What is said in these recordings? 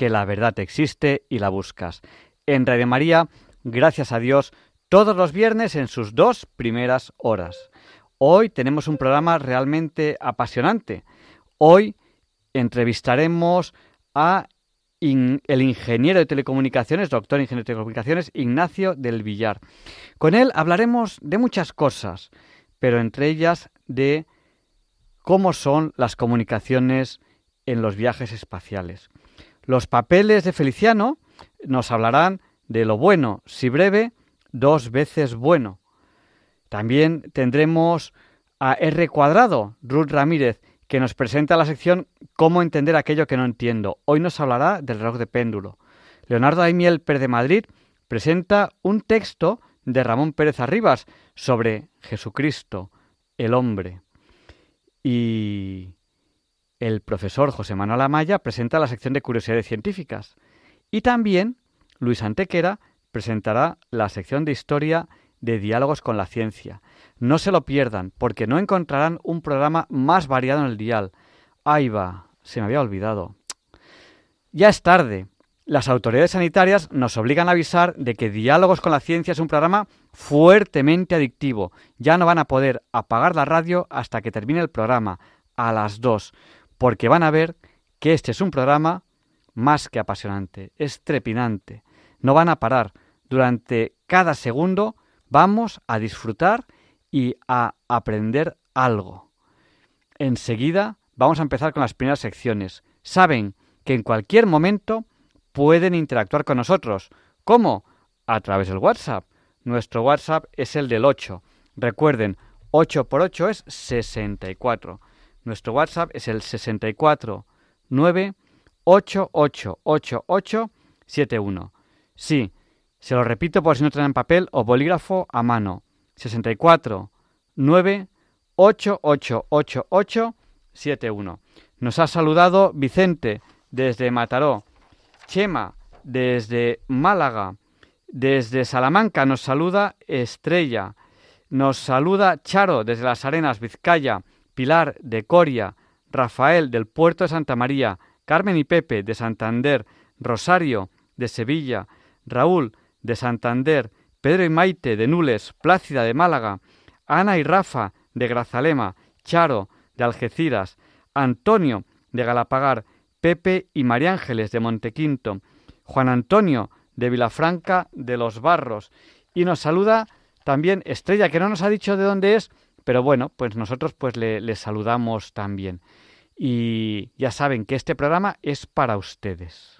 que la verdad existe y la buscas. En Radio María, gracias a Dios, todos los viernes en sus dos primeras horas. Hoy tenemos un programa realmente apasionante. Hoy entrevistaremos a el ingeniero de telecomunicaciones, doctor ingeniero de telecomunicaciones, Ignacio del Villar. Con él hablaremos de muchas cosas pero entre ellas de cómo son las comunicaciones en los viajes espaciales. Los papeles de Feliciano nos hablarán de lo bueno, si breve, dos veces bueno. También tendremos a R cuadrado, Ruth Ramírez, que nos presenta la sección Cómo entender aquello que no entiendo. Hoy nos hablará del reloj de péndulo. Leonardo Aimiel Pérez de Madrid presenta un texto de Ramón Pérez Arribas sobre Jesucristo, el hombre. Y el profesor José Manuel Amaya presenta la sección de curiosidades científicas. Y también Luis Antequera presentará la sección de historia de diálogos con la ciencia. No se lo pierdan, porque no encontrarán un programa más variado en el dial. Ahí va, se me había olvidado. Ya es tarde, las autoridades sanitarias nos obligan a avisar de que Diálogos con la Ciencia es un programa fuertemente adictivo. Ya no van a poder apagar la radio hasta que termine el programa, a las 2, porque van a ver que este es un programa más que apasionante, es trepidante. No van a parar. Durante cada segundo vamos a disfrutar y a aprender algo. Enseguida vamos a empezar con las primeras secciones. Saben que en cualquier momento pueden interactuar con nosotros. ¿Cómo? A través del WhatsApp. Nuestro WhatsApp es el del 8. Recuerden, 8 por 8 es 64. Nuestro WhatsApp es el 64 9 Sí, se lo repito por si no tienen papel o bolígrafo a mano. 64 9 Nos ha saludado Vicente desde Mataró. Chema, desde Málaga, desde Salamanca nos saluda Estrella, nos saluda Charo desde las Arenas, Vizcaya, Pilar de Coria, Rafael del Puerto de Santa María, Carmen y Pepe de Santander, Rosario de Sevilla, Raúl de Santander, Pedro y Maite de Nules, Plácida de Málaga, Ana y Rafa de Grazalema, Charo de Algeciras, Antonio de Galapagar, Pepe y María Ángeles de Montequinto, Juan Antonio de Vilafranca de los Barros. Y nos saluda también Estrella, que no nos ha dicho de dónde es, pero bueno, pues nosotros pues le, le saludamos también. Y ya saben que este programa es para ustedes.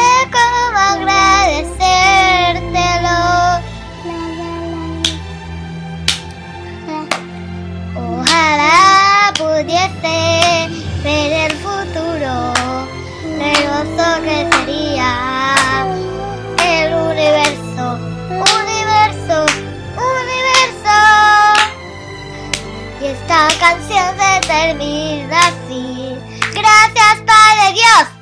cómo agradecértelo. Ojalá pudiese ver el futuro, hermoso que sería el universo, universo, universo. Y esta canción se termina así. Gracias Padre Dios.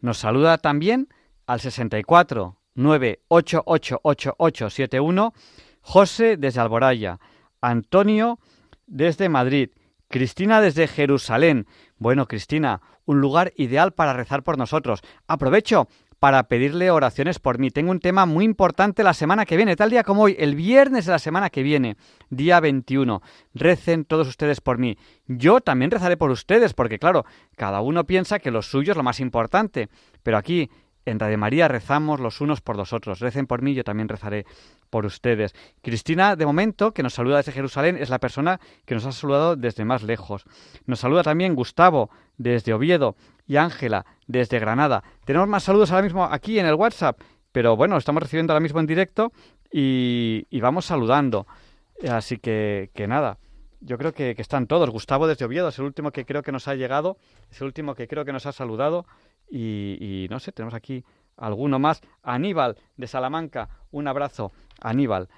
Nos saluda también al 64 9888871 José desde Alboraya, Antonio desde Madrid, Cristina desde Jerusalén. Bueno, Cristina, un lugar ideal para rezar por nosotros. Aprovecho para pedirle oraciones por mí. Tengo un tema muy importante la semana que viene, tal día como hoy, el viernes de la semana que viene, día 21. Recen todos ustedes por mí. Yo también rezaré por ustedes, porque claro, cada uno piensa que lo suyo es lo más importante. Pero aquí, en Radio María, rezamos los unos por los otros. Recen por mí, yo también rezaré por ustedes. Cristina, de momento, que nos saluda desde Jerusalén, es la persona que nos ha saludado desde más lejos. Nos saluda también Gustavo desde Oviedo y Ángela desde Granada. Tenemos más saludos ahora mismo aquí en el WhatsApp, pero bueno, estamos recibiendo ahora mismo en directo y, vamos saludando. Así que, que nada, yo creo que, están todos. Gustavo desde Oviedo es el último que creo que nos ha llegado, es el último que creo que nos ha saludado y, y no sé, tenemos aquí alguno más. Aníbal de Salamanca, un abrazo, Aníbal.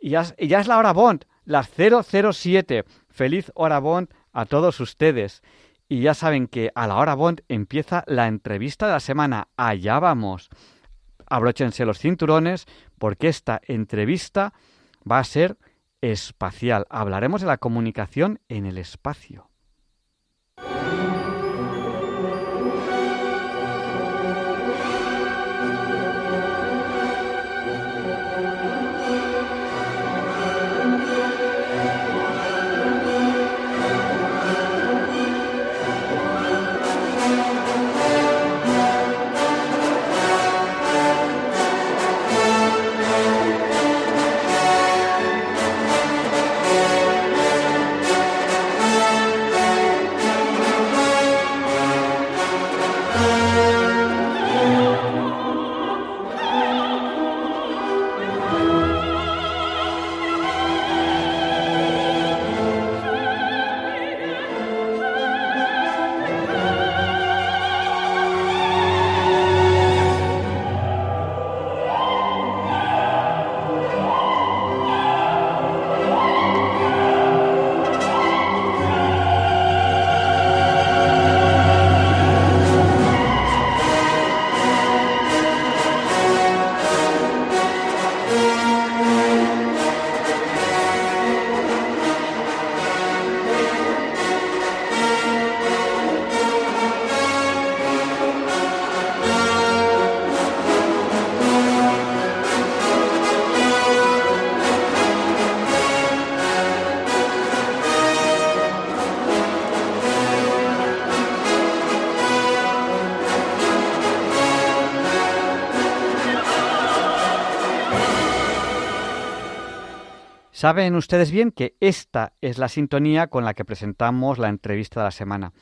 Y ya, es la hora Bond, las 007. Feliz hora Bond a todos ustedes. Y ya saben que a la hora Bond empieza la entrevista de la semana. Allá vamos. Abróchense los cinturones porque esta entrevista va a ser espacial. Hablaremos de la comunicación en el espacio. Saben ustedes bien que esta es la sintonía con la que presentamos la entrevista de la semana.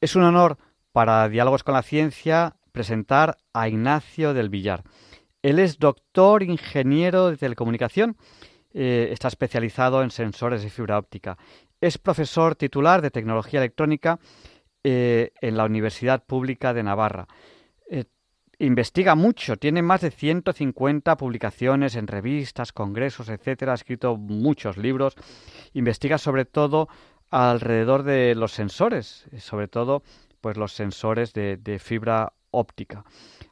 Es un honor para Diálogos con la Ciencia presentar a Ignacio del Villar. Él es doctor ingeniero de telecomunicación, eh, está especializado en sensores de fibra óptica. Es profesor titular de tecnología electrónica eh, en la Universidad Pública de Navarra investiga mucho, tiene más de 150 publicaciones en revistas, congresos, etcétera, ha escrito muchos libros, investiga sobre todo alrededor de los sensores, sobre todo pues los sensores de, fibra óptica.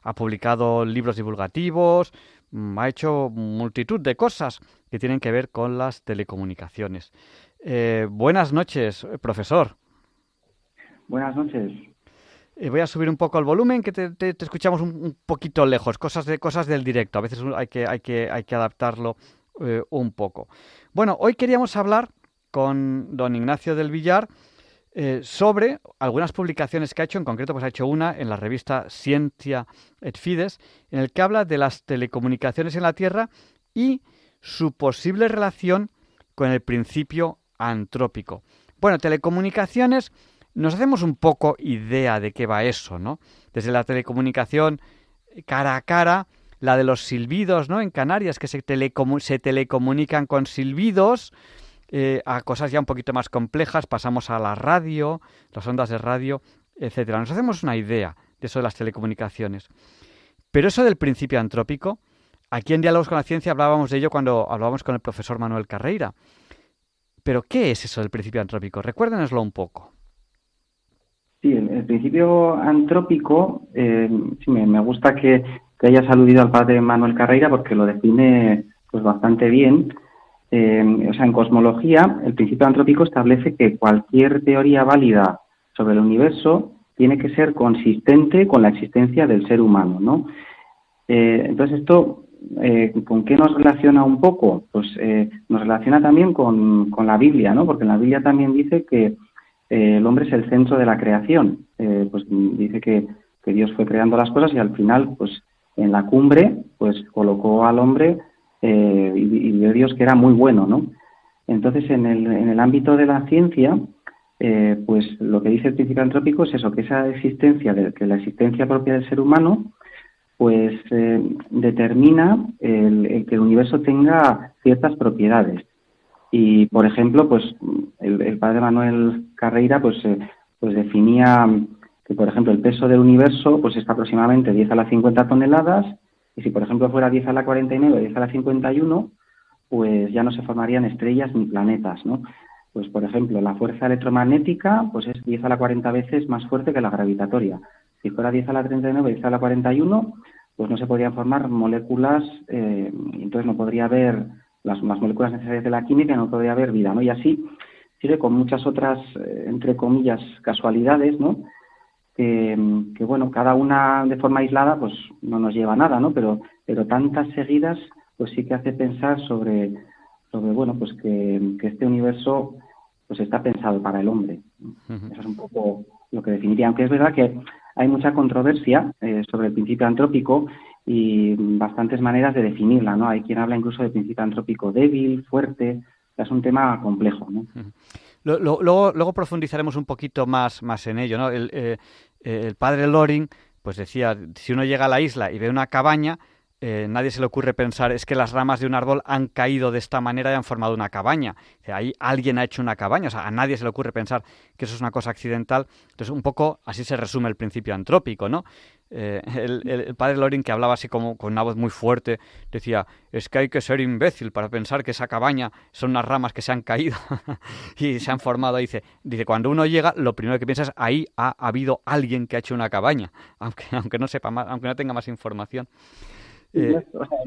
Ha publicado libros divulgativos, mm, ha hecho multitud de cosas que tienen que ver con las telecomunicaciones. Eh, buenas noches, profesor. Buenas noches. Eh, voy a subir un poco el volumen, que te, escuchamos un, poquito lejos, cosas, de, cosas del directo. A veces hay que, hay que, hay que adaptarlo eh, un poco. Bueno, hoy queríamos hablar con don Ignacio del Villar eh, sobre algunas publicaciones que ha hecho, en concreto pues ha hecho una en la revista Ciencia et Fides, en el que habla de las telecomunicaciones en la Tierra y su posible relación con el principio antrópico. Bueno, telecomunicaciones nos hacemos un poco idea de qué va eso, ¿no? Desde la telecomunicación cara a cara, la de los silbidos, ¿no? En Canarias, que se, se telecomunican con silbidos, eh, a cosas ya un poquito más complejas, pasamos a la radio, las ondas de radio, etcétera. Nos hacemos una idea de eso de las telecomunicaciones. Pero eso del principio antrópico, aquí en Diálogos con la Ciencia hablábamos de ello cuando hablábamos con el profesor Manuel Carreira. Pero, ¿qué es eso del principio antrópico? Recuérdenoslo un poco. Sí, el, principio antrópico, eh, sí, me, gusta que, que, hayas aludido al padre Manuel Carreira porque lo define pues bastante bien. Eh, o sea, en cosmología, el principio antrópico establece que cualquier teoría válida sobre el universo tiene que ser consistente con la existencia del ser humano, ¿no? Eh, entonces, esto, eh, ¿con qué nos relaciona un poco? Pues nos relaciona también con, con, la Biblia, ¿no? Porque la Biblia también dice que el hombre es el centro de la creación. pues dice que, que Dios fue creando las cosas y al final, pues en la cumbre, pues colocó al hombre eh, y, vio Dios que era muy bueno, ¿no? Entonces, en el, en el ámbito de la ciencia, eh, pues lo que dice el principio antrópico es eso, que esa existencia, de, que la existencia propia del ser humano, pues eh, determina el, que el universo tenga ciertas propiedades. Y, por ejemplo, pues el, padre Manuel Carreira, pues, pues definía que, por ejemplo, el peso del universo, pues está aproximadamente 10 a las 50 toneladas, y si, por ejemplo, fuera 10 a la 49 o 10 a la 51, pues ya no se formarían estrellas ni planetas, ¿no? Pues, por ejemplo, la fuerza electromagnética pues es 10 a la 40 veces más fuerte que la gravitatoria. Si fuera 10 a la 39 o 10 a la 41, pues no se podrían formar moléculas, eh, entonces no podría haber las, moléculas necesarias de la química, no podría haber vida, ¿no? Y así sigue con muchas otras, eh, entre comillas, casualidades, ¿no? que, bueno, cada una de forma aislada pues no nos lleva a nada, ¿no? Pero, pero tantas seguidas pues sí que hace pensar sobre, sobre bueno, pues que, este universo pues está pensado para el hombre. Eso es un poco lo que definiría, aunque es verdad que hay mucha controversia eh, sobre el principio antrópico y bastantes maneras de definirla, ¿no? Hay quien habla incluso de principio antrópico débil, fuerte, es un tema complejo, ¿no? Luego, luego profundizaremos un poquito más, más en ello, ¿no? El, eh, el padre Loring pues decía, si uno llega a la isla y ve una cabaña, eh, nadie se le ocurre pensar es que las ramas de un árbol han caído de esta manera y han formado una cabaña. ahí alguien ha hecho una cabaña, o sea, a nadie se le ocurre pensar que eso es una cosa accidental. Entonces, un poco así se resume el principio antrópico, ¿no? Eh, el, padre Loring, que hablaba así como con una voz muy fuerte, decía, es que hay que ser imbécil para pensar que esa cabaña son unas ramas que se han caído y se han formado. Dice, dice, cuando uno llega, lo primero que piensa es, ahí ha habido alguien que ha hecho una cabaña, aunque, aunque no sepa más, aunque no tenga más información. Eh,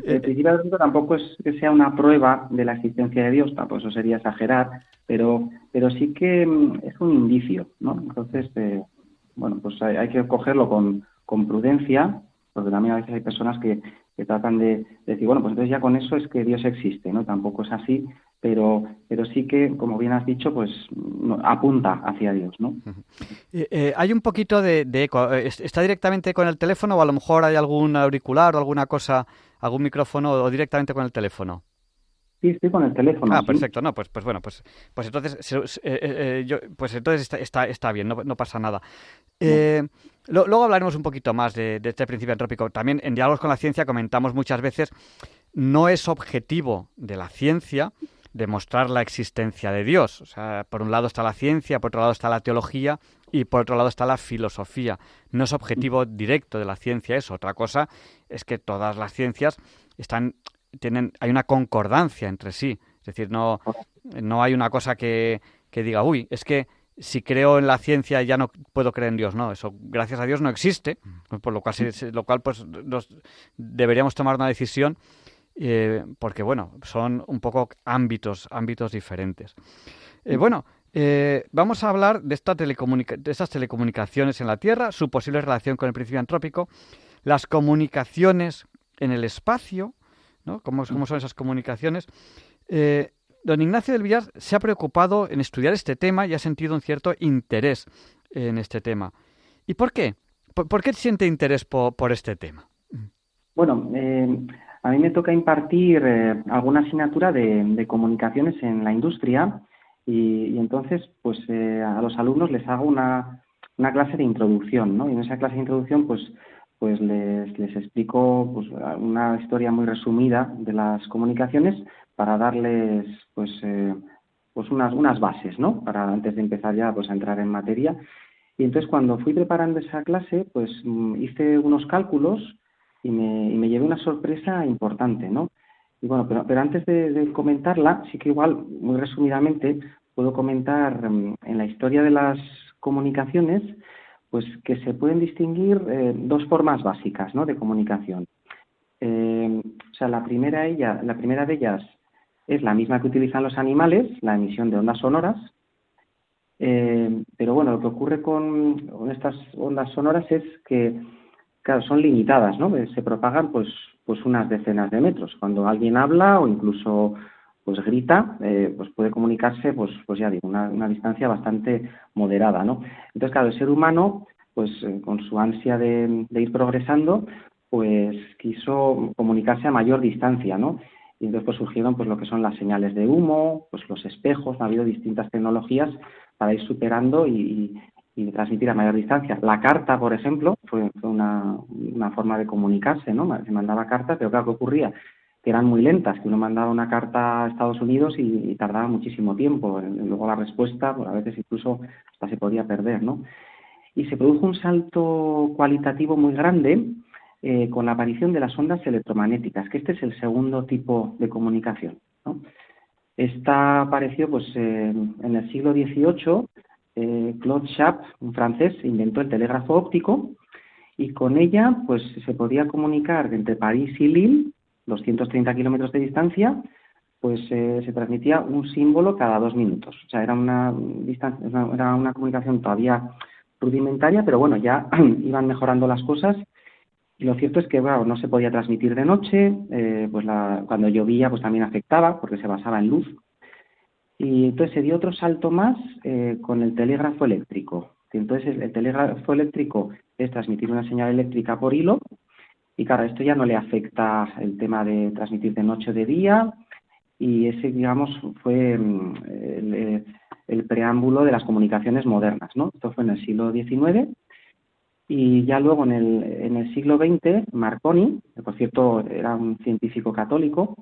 el principio de tampoco es que sea una prueba de la existencia de Dios, tampoco eso sería exagerar, pero, pero sí que mm, es un indicio, ¿no? Entonces, eh, bueno, pues hay, que cogerlo con, con prudencia, porque también a veces hay personas que, que tratan de, decir, bueno, pues entonces ya con eso es que Dios existe, ¿no? Tampoco es así, pero, pero sí que, como bien has dicho, pues apunta hacia Dios, ¿no? Eh, eh, hay un poquito de, eco. Eh, ¿Está directamente con el teléfono o a lo mejor hay algún auricular o alguna cosa, algún micrófono o directamente con el teléfono? Sí, estoy con el teléfono. Ah, perfecto. No, pues, pues bueno, pues, pues entonces, yo, pues entonces está, está, bien, no, no pasa nada. luego hablaremos un poquito más de, de, este principio antrópico. También en Diálogos con la Ciencia comentamos muchas veces, no es objetivo de la ciencia demostrar la existencia de Dios. O sea, por un lado está la ciencia, por otro lado está la teología y por otro lado está la filosofía. No es objetivo directo de la ciencia eso. Otra cosa es que todas las ciencias están tienen hay una concordancia entre sí. Es decir, no, no hay una cosa que, que diga, uy, es que si creo en la ciencia ya no puedo creer en Dios, no, eso gracias a Dios no existe, por lo cual, lo cual pues deberíamos tomar una decisión eh, porque bueno, son un poco ámbitos, ámbitos diferentes. Eh, bueno, eh, vamos a hablar de, esta de estas telecomunicaciones en la Tierra, su posible relación con el principio antrópico, las comunicaciones en el espacio, ¿no? ¿Cómo, cómo son esas comunicaciones? don Ignacio del Villar se ha preocupado en estudiar este tema y ha sentido un cierto interés en este tema. ¿Y por qué? ¿Por, qué siente interés por, por este tema? Bueno, a mí me toca impartir eh, alguna asignatura de, comunicaciones en la industria y, entonces pues eh, a los alumnos les hago una, una, clase de introducción, ¿no? Y en esa clase de introducción pues pues les, les explico pues, una historia muy resumida de las comunicaciones para darles pues eh, pues unas, unas bases, ¿no? Para antes de empezar ya pues a entrar en materia. Y entonces cuando fui preparando esa clase, pues mm, hice unos cálculos y me, y me llevé una sorpresa importante, ¿no? Y bueno, pero, pero antes de, comentarla, sí que igual, muy resumidamente, puedo comentar mm, en la historia de las comunicaciones, pues que se pueden distinguir eh, dos formas básicas ¿no? de comunicación. Eh, o sea, la primera, ella, la primera de ellas es la misma que utilizan los animales, la emisión de ondas sonoras. Eh, pero bueno, lo que ocurre con, estas ondas sonoras es que, claro, son limitadas, ¿no? Se propagan pues, pues unas decenas de metros. Cuando alguien habla o incluso pues grita, eh, pues puede comunicarse, pues, pues ya digo, una, una, distancia bastante moderada, ¿no? Entonces, claro, el ser humano, pues eh, con su ansia de, ir progresando, pues quiso comunicarse a mayor distancia, ¿no? Y entonces pues surgieron pues lo que son las señales de humo, pues los espejos, ha habido distintas tecnologías para ir superando y, transmitir a mayor distancia. La carta, por ejemplo, fue, una, una, forma de comunicarse, ¿no? Se mandaba cartas, pero claro, ¿qué ocurría? que eran muy lentas, que uno mandaba una carta a Estados Unidos y, tardaba muchísimo tiempo. Luego la respuesta, pues a veces incluso hasta se podía perder, ¿no? Y se produjo un salto cualitativo muy grande eh, con la aparición de las ondas electromagnéticas, que este es el segundo tipo de comunicación. ¿no? Esta apareció pues, en el siglo XVIII. Eh, Claude Chappe, un francés, inventó el telégrafo óptico y con ella pues, se podía comunicar entre París y Lille 230 kilómetros de distancia, pues eh, se transmitía un símbolo cada dos minutos. O sea, era una, distancia, era una comunicación todavía rudimentaria, pero bueno, ya iban mejorando las cosas. Y lo cierto es que, bueno, no se podía transmitir de noche, eh, pues la, cuando llovía pues también afectaba porque se basaba en luz. Y entonces se dio otro salto más eh, con el telégrafo eléctrico. Entonces el telégrafo eléctrico es transmitir una señal eléctrica por hilo y claro, esto ya no le afecta el tema de transmitir de noche o de día y ese, digamos, fue mm, el, preámbulo de las comunicaciones modernas, ¿no? Esto fue en el siglo XIX y ya luego en el, en el siglo XX, Marconi, que por cierto era un científico católico,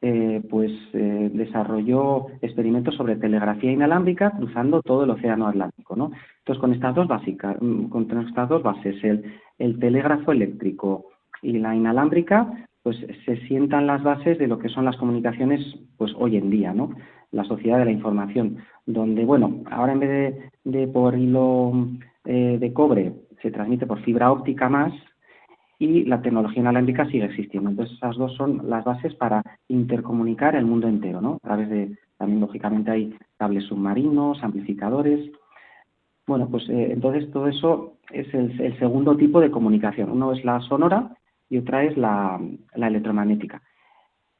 eh, pues eh, desarrolló experimentos sobre telegrafía inalámbrica cruzando todo el océano Atlántico, ¿no? Entonces con estas dos básicas, mm, con estas dos bases, el, el telégrafo eléctrico y la inalámbrica, pues se sientan las bases de lo que son las comunicaciones pues hoy en día, ¿no? La sociedad de la información, donde, bueno, ahora en vez de, por hilo eh, de cobre se transmite por fibra óptica más y la tecnología inalámbrica sigue existiendo. Entonces esas dos son las bases para intercomunicar el mundo entero, ¿no? A través de, también lógicamente hay cables submarinos, amplificadores. Bueno, pues eh, entonces todo eso es el segundo tipo de comunicación. Uno es la sonora y otra es la, electromagnética.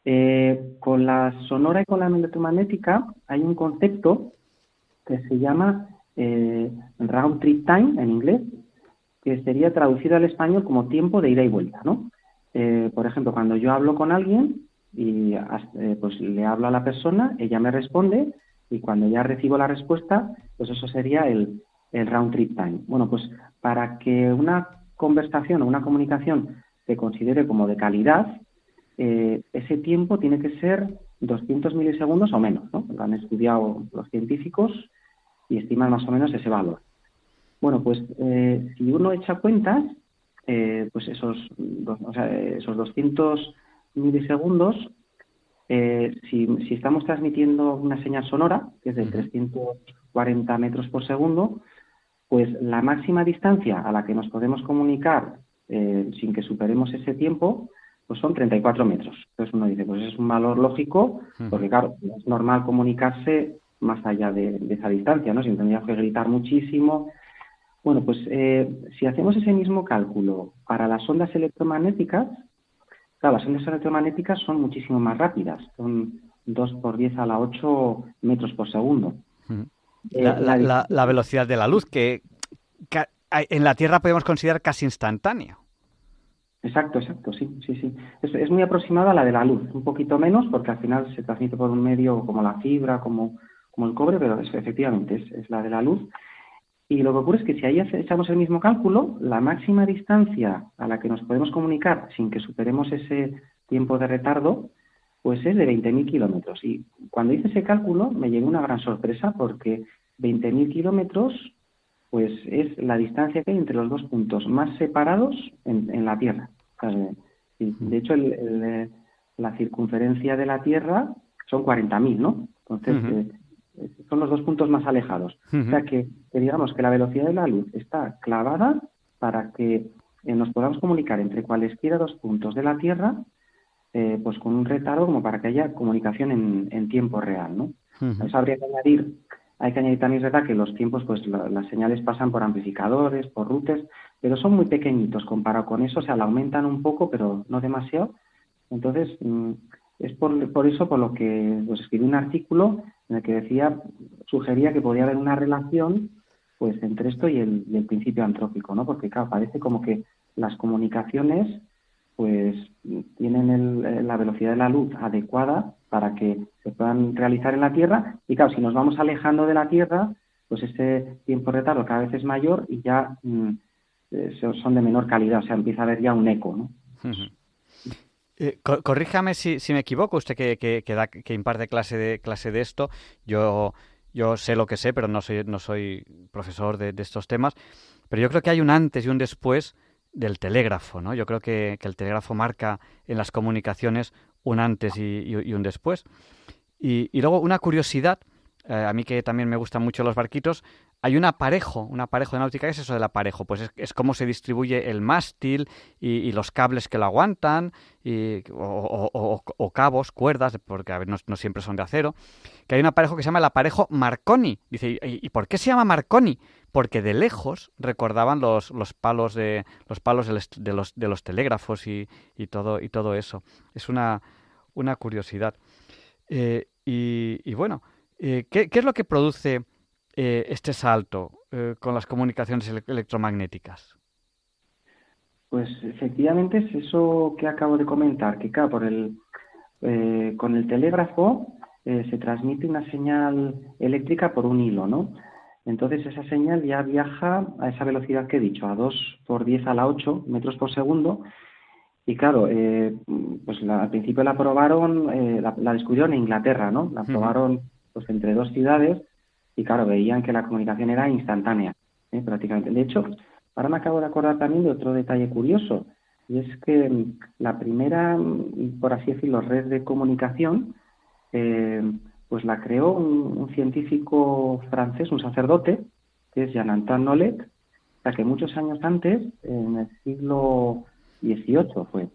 Eh, con la sonora y con la electromagnética hay un concepto que se llama eh, round trip time en inglés, que sería traducido al español como tiempo de ida y vuelta, ¿no? Eh, por ejemplo, cuando yo hablo con alguien y pues le hablo a la persona, ella me responde y cuando ya recibo la respuesta, pues eso sería el, el round trip time. Bueno, pues para que una conversación o una comunicación se considere como de calidad, eh, ese tiempo tiene que ser 200 milisegundos o menos. ¿no? Lo han estudiado los científicos y estiman más o menos ese valor. Bueno, pues eh, si uno echa cuentas, eh, pues esos, o sea, esos 200 milisegundos, si, si, estamos transmitiendo una señal sonora, que es de 340 metros por segundo, pues la máxima distancia a la que nos podemos comunicar eh, sin que superemos ese tiempo, pues son 34 metros. Entonces uno dice, pues es un valor lógico, porque claro, es normal comunicarse más allá de, esa distancia, ¿no? Si tendríamos que gritar muchísimo. Bueno, pues eh, si hacemos ese mismo cálculo para las ondas electromagnéticas, claro, las ondas electromagnéticas son muchísimo más rápidas, son 2 por 10 a la 8 metros por segundo. Eh, la, velocidad de la luz, que en la Tierra podemos considerar casi instantáneo. Exacto, exacto, sí, sí, sí. Es, muy aproximada a la de la luz, un poquito menos porque al final se transmite por un medio como la fibra, como, como el cobre, pero efectivamente es, la de la luz. Y lo que ocurre es que si ahí echamos el mismo cálculo, la máxima distancia a la que nos podemos comunicar sin que superemos ese tiempo de retardo, pues es de 20.000 kilómetros. Y cuando hice ese cálculo me llegó una gran sorpresa porque 20.000 kilómetros pues es la distancia que hay entre los dos puntos más separados en, la Tierra. de hecho, la circunferencia de la Tierra son 40.000, ¿no? Entonces, eh, son los dos puntos más alejados. O sea que, digamos que la velocidad de la luz está clavada para que eh, nos podamos comunicar entre cualesquiera dos puntos de la Tierra, eh, pues con un retardo como para que haya comunicación en, tiempo real, ¿no? Eso habría que añadir hay que añadir también, verdad, que los tiempos, pues las señales pasan por amplificadores, por routers, pero son muy pequeñitos comparado con eso, o sea, la aumentan un poco, pero no demasiado. Entonces, mm, es por, por eso por lo que pues, escribí un artículo en el que decía, sugería que podía haber una relación pues entre esto y el, el principio antrópico, ¿no? Porque, claro, parece como que las comunicaciones pues tienen la velocidad de la luz adecuada para que se puedan realizar en la Tierra. Y claro, si nos vamos alejando de la Tierra, pues ese tiempo de retardo cada vez es mayor y ya mm, eh, son de menor calidad, o sea, empieza a haber ya un eco, ¿no? Eh, corríjame si, me equivoco, usted que, que, imparte clase de, clase de esto, yo, yo sé lo que sé, pero no soy, no soy profesor de, de estos temas, pero yo creo que hay un antes y un después del telégrafo, ¿no? Yo creo que, el telégrafo marca en las comunicaciones un antes y, un después. Y, luego una curiosidad, eh, a mí que también me gustan mucho los barquitos, hay un aparejo, un aparejo de náutica, ¿qué es eso del aparejo? Pues es, es cómo se distribuye el mástil y, los cables que lo aguantan, y, o, cabos, cuerdas, porque a ver, no, siempre son de acero, que hay un aparejo que se llama el aparejo Marconi. Dice, ¿y, por qué se llama Marconi? Porque de lejos recordaban los, los palos de los palos de los, de los telégrafos y, todo y todo eso. Es una, una curiosidad. Eh, y, bueno, eh, ¿qué, ¿qué es lo que produce eh, este salto eh, con las comunicaciones electromagnéticas? Pues efectivamente es eso que acabo de comentar, que claro, por el, eh, con el telégrafo se transmite una señal eléctrica por un hilo, ¿no? Entonces esa señal ya viaja a esa velocidad que he dicho, a 2 por 10 a la 8 metros por segundo. Y claro, pues al principio la probaron, la, la, descubrieron en Inglaterra, ¿no? La probaron pues entre dos ciudades y claro, veían que la comunicación era instantánea, ¿eh? prácticamente. De hecho, ahora me acabo de acordar también de otro detalle curioso, y es que mm, la primera, mm, por así decirlo, red de comunicación, eh, pues la creó un, científico francés, un sacerdote, que es Jean-Antoine Nolet, o que muchos años antes, en el siglo XVIII fue,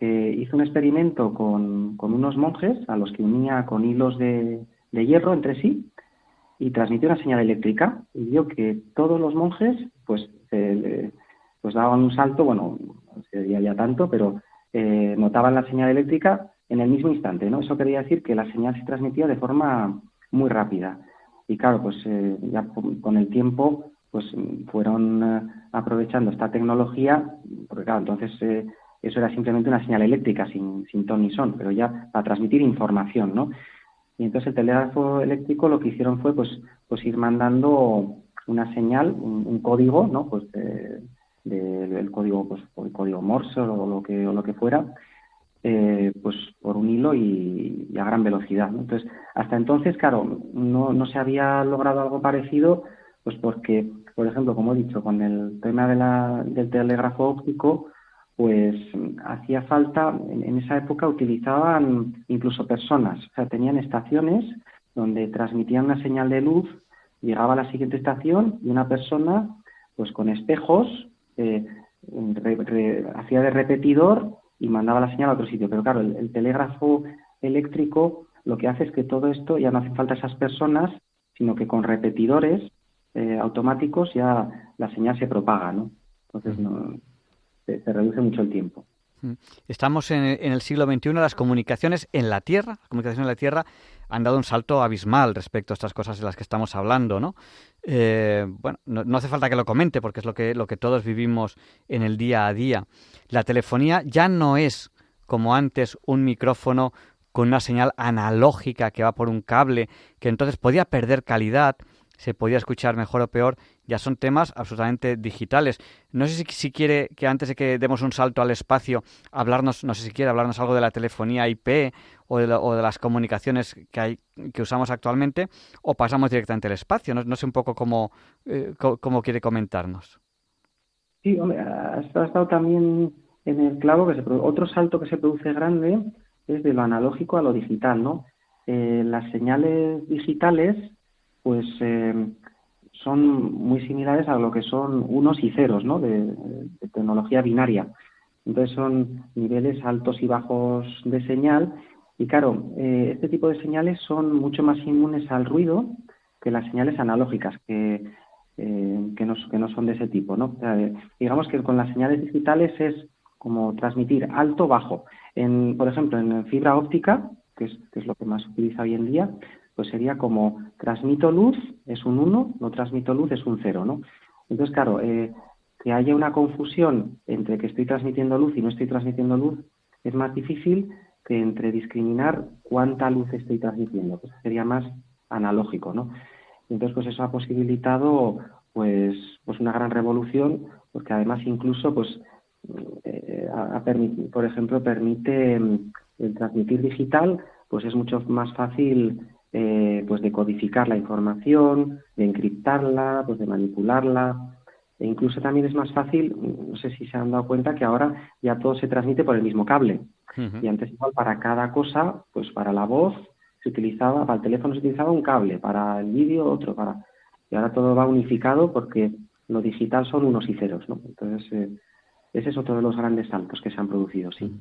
que hizo un experimento con, unos monjes a los que unía con hilos de hierro entre sí y transmitió una señal eléctrica y vio que todos los monjes pues pues daban un salto, bueno, no sería ya tanto, pero eh, notaban la señal eléctrica en el mismo instante, ¿no? Eso quería decir que la señal se transmitía de forma muy rápida. Y claro, pues eh, ya con el tiempo pues fueron eh, aprovechando esta tecnología, porque claro, entonces eso era simplemente una señal eléctrica sin, sin ton ni son, pero ya para transmitir información, ¿no? Y entonces el telégrafo eléctrico lo que hicieron fue pues, pues ir mandando una señal, un, código, ¿no? Pues del código, pues el código Morse o lo que, o lo que fuera, eh, pues por un hilo y, a gran velocidad. Entonces, hasta entonces, claro, no, no se había logrado algo parecido, pues porque, por ejemplo, como he dicho, con el tema de la, del telégrafo óptico, pues hacía falta, en, esa época utilizaban incluso personas, o sea, tenían estaciones donde transmitían una señal de luz, llegaba a la siguiente estación y una persona, pues con espejos, eh, hacía de repetidor y mandaba la señal a otro sitio. Pero claro, el, telégrafo eléctrico lo que hace es que todo esto ya no hace falta esas personas, sino que con repetidores eh, automáticos ya la señal se propaga, ¿no? Entonces, no, se, reduce mucho el tiempo. Mm. Estamos en, el siglo XXI, las comunicaciones en la Tierra, las comunicaciones en la Tierra han dado un salto abismal respecto a estas cosas de las que estamos hablando, ¿no? Eh, bueno, no, hace falta que lo comente porque es lo que, lo que todos vivimos en el día a día. La telefonía ya no es como antes un micrófono con una señal analógica que va por un cable, que entonces podía perder calidad. Se podía escuchar mejor o peor, ya son temas absolutamente digitales. No sé si, quiere que antes de que demos un salto al espacio, hablarnos, no sé si quiere hablarnos algo de la telefonía IP o de, las comunicaciones que, hay, que usamos actualmente, o pasamos directamente al espacio. No, sé un poco cómo, eh, quiere comentarnos. Sí, hombre, ha estado también en el clavo que se otro salto que se produce grande es de lo analógico a lo digital, ¿no? Eh, las señales digitales, pues eh, son muy similares a lo que son unos y ceros, ¿no? De, tecnología binaria. Entonces son niveles altos y bajos de señal y claro, eh, este tipo de señales son mucho más inmunes al ruido que las señales analógicas, que, no, que no son de ese tipo, ¿no? digamos que con las señales digitales es como transmitir alto-bajo. En, por ejemplo, en fibra óptica, que es lo que más se utiliza hoy en día, pues sería como transmito luz es un 1, no transmito luz es un 0, ¿no? Entonces, claro, eh, que haya una confusión entre que estoy transmitiendo luz y no estoy transmitiendo luz es más difícil que entre discriminar cuánta luz estoy transmitiendo, pues sería más analógico, ¿no? Entonces, pues eso ha posibilitado pues, pues una gran revolución, porque además incluso pues eh, a, por ejemplo, permite mm, el transmitir digital, pues es mucho más fácil eh, pues de codificar la información, de encriptarla, pues de manipularla. E incluso también es más fácil, no sé si se han dado cuenta que ahora ya todo se transmite por el mismo cable. Y antes igual para cada cosa, pues para la voz se utilizaba, para el teléfono se utilizaba un cable, para el vídeo otro, para y ahora todo va unificado porque lo digital son unos y ceros, ¿no? Entonces eh, ese es otro de los grandes saltos que se han producido, sí.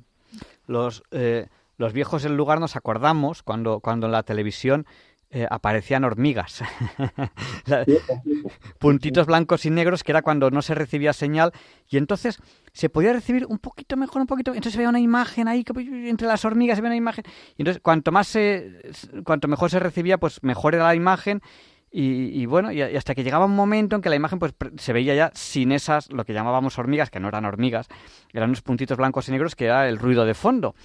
Los, eh, los viejos del lugar nos acordamos cuando, cuando en la televisión eh, aparecían hormigas. Puntitos blancos y negros, que era cuando no se recibía señal. Y entonces se podía recibir un poquito mejor, un poquito. Entonces se veía una imagen ahí, entre las hormigas se veía una imagen. Y entonces, cuanto más se, cuanto mejor se recibía, pues mejor era la imagen y, bueno, y, hasta que llegaba un momento en que la imagen pues se veía ya sin esas, lo que llamábamos hormigas, que no eran hormigas, eran unos puntitos blancos y negros que era el ruido de fondo.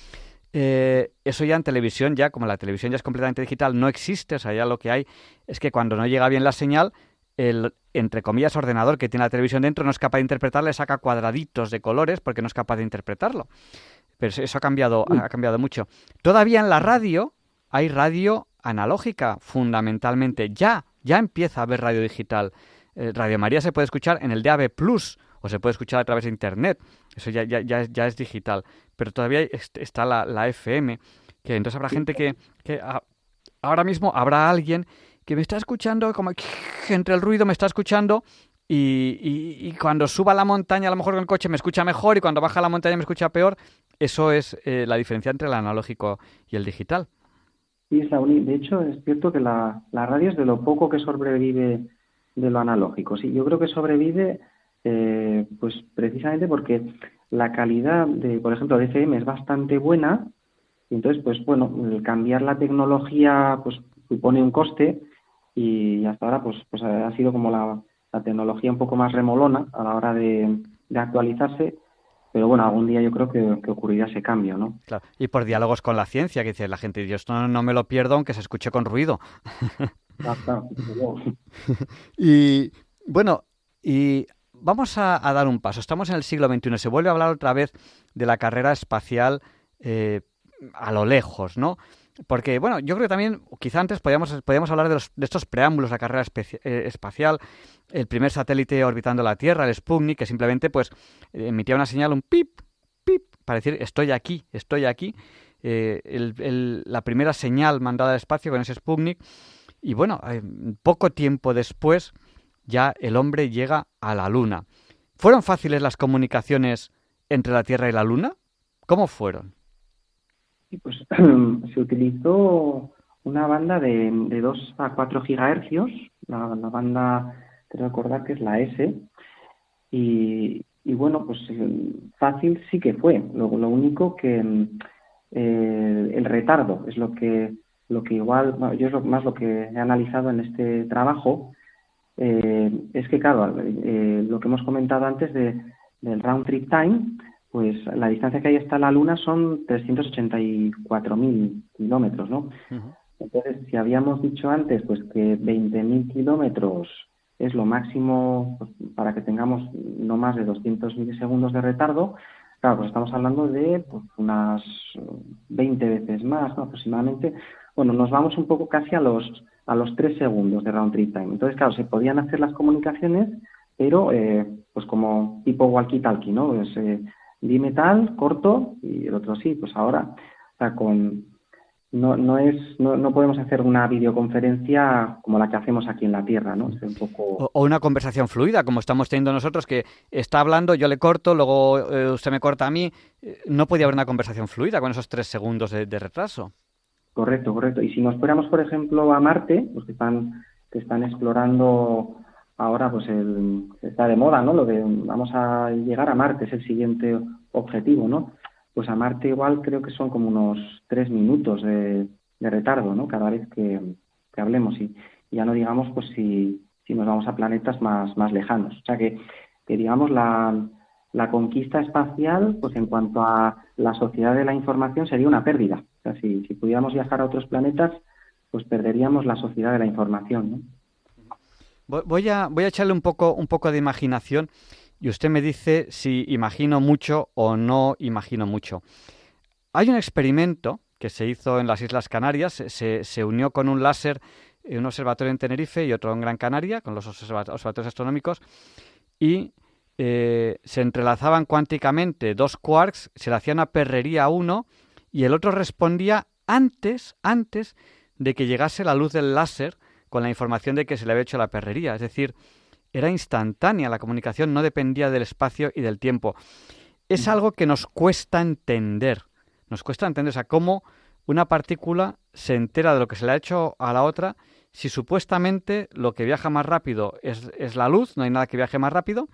Eh, eso ya en televisión, ya como la televisión ya es completamente digital, no existe, o sea, ya lo que hay es que cuando no llega bien la señal, el, entre comillas, ordenador que tiene la televisión dentro no es capaz de interpretarla, saca cuadraditos de colores porque no es capaz de interpretarlo. Pero eso ha cambiado, ha cambiado mucho. Todavía en la radio hay radio analógica, fundamentalmente. Ya ya empieza a haber radio digital. Eh, radio María se puede escuchar en el DAB Plus o se puede escuchar a través de Internet. Eso ya, ya, ya, ya es digital. Pero todavía está la, FM, que entonces habrá gente que, que ahora mismo habrá alguien que me está escuchando, como entre el ruido me está escuchando y, y, cuando suba la montaña a lo mejor con el coche me escucha mejor y cuando baja la montaña me escucha peor. Eso es eh, la diferencia entre el analógico y el digital. Sí, De hecho, es cierto que la, radio es de lo poco que sobrevive de lo analógico. Sí, yo creo que sobrevive, eh, pues precisamente porque la calidad de, por ejemplo, de FM es bastante buena. Y entonces, pues bueno, el cambiar la tecnología, pues supone un coste y hasta ahora, pues, pues ha sido como la, tecnología un poco más remolona a la hora de, de actualizarse pero bueno, algún día yo creo que, ocurrirá ese cambio, ¿no? Claro. Y por diálogos con la ciencia, que dice la gente, yo esto no, me lo pierdo aunque se escuche con ruido. Ah, y bueno, y vamos a, dar un paso. Estamos en el siglo XXI. Se vuelve a hablar otra vez de la carrera espacial eh, a lo lejos, ¿no? Porque, bueno, yo creo que también, quizá antes podíamos, podíamos hablar de, los, de estos preámbulos de la carrera eh, espacial, el primer satélite orbitando la Tierra, el Sputnik, que simplemente pues emitía una señal, un pip, pip, para decir estoy aquí, estoy aquí. Eh, la primera señal mandada al espacio con ese Sputnik. Y bueno, poco tiempo después ya el hombre llega a la Luna. ¿Fueron fáciles las comunicaciones entre la Tierra y la Luna? ¿Cómo fueron? pues se utilizó una banda de, de 2 a 4 gigahercios, la, banda, creo recordar que es la S, y, bueno, pues fácil sí que fue. Luego, lo único que eh, el retardo es lo que, lo que igual, yo es más lo que he analizado en este trabajo, eh, es que, claro, eh, lo que hemos comentado antes de, del round trip time, pues la distancia que hay hasta la Luna son 384.000 kilómetros, ¿no? Entonces, si habíamos dicho antes pues que 20.000 kilómetros es lo máximo pues, para que tengamos no más de 200 milisegundos de retardo, claro, pues estamos hablando de pues, unas 20 veces más aproximadamente. Bueno, nos vamos un poco casi a los a los 3 segundos de round trip time. Entonces, claro, se podían hacer las comunicaciones, pero eh, pues como tipo walkie-talkie, ¿no? Pues, eh, dime tal, corto, y el otro sí, pues ahora, o sea, con, no, no es no, no, podemos hacer una videoconferencia como la que hacemos aquí en la Tierra, ¿no? Es un poco... o, una conversación fluida, como estamos teniendo nosotros, que está hablando, yo le corto, luego eh, usted me corta a mí. Eh, no podía haber una conversación fluida con esos tres segundos de, retraso. Correcto, correcto. Y si nos fuéramos, por ejemplo, a Marte, los que están que están explorando ahora, pues el, está de moda, ¿no? Lo de vamos a llegar a Marte es el siguiente objetivo, ¿no? pues a Marte igual creo que son como unos tres minutos de, retardo, ¿no? Cada vez que, hablemos y, ya no digamos pues si, si nos vamos a planetas más, más lejanos. O sea que, que digamos la, la conquista espacial, pues en cuanto a la sociedad de la información sería una pérdida. Si, pudiéramos viajar a otros planetas, pues perderíamos la sociedad de la información. Voy a, voy a echarle un poco, un poco de imaginación y usted me dice si imagino mucho o no imagino mucho. Hay un experimento que se hizo en las Islas Canarias, se, se unió con un láser un observatorio en Tenerife y otro en Gran Canaria, con los observatorios astronómicos, y eh, se entrelazaban cuánticamente dos quarks, se le hacía una perrería a uno y el otro respondía antes, antes de que llegase la luz del láser con la información de que se le había hecho la perrería. Es decir, era instantánea, la comunicación no dependía del espacio y del tiempo. Es algo que nos cuesta entender, nos cuesta entender, o sea, cómo una partícula se entera de lo que se le ha hecho a la otra si supuestamente lo que viaja más rápido es, la luz, no hay nada que viaje más rápido.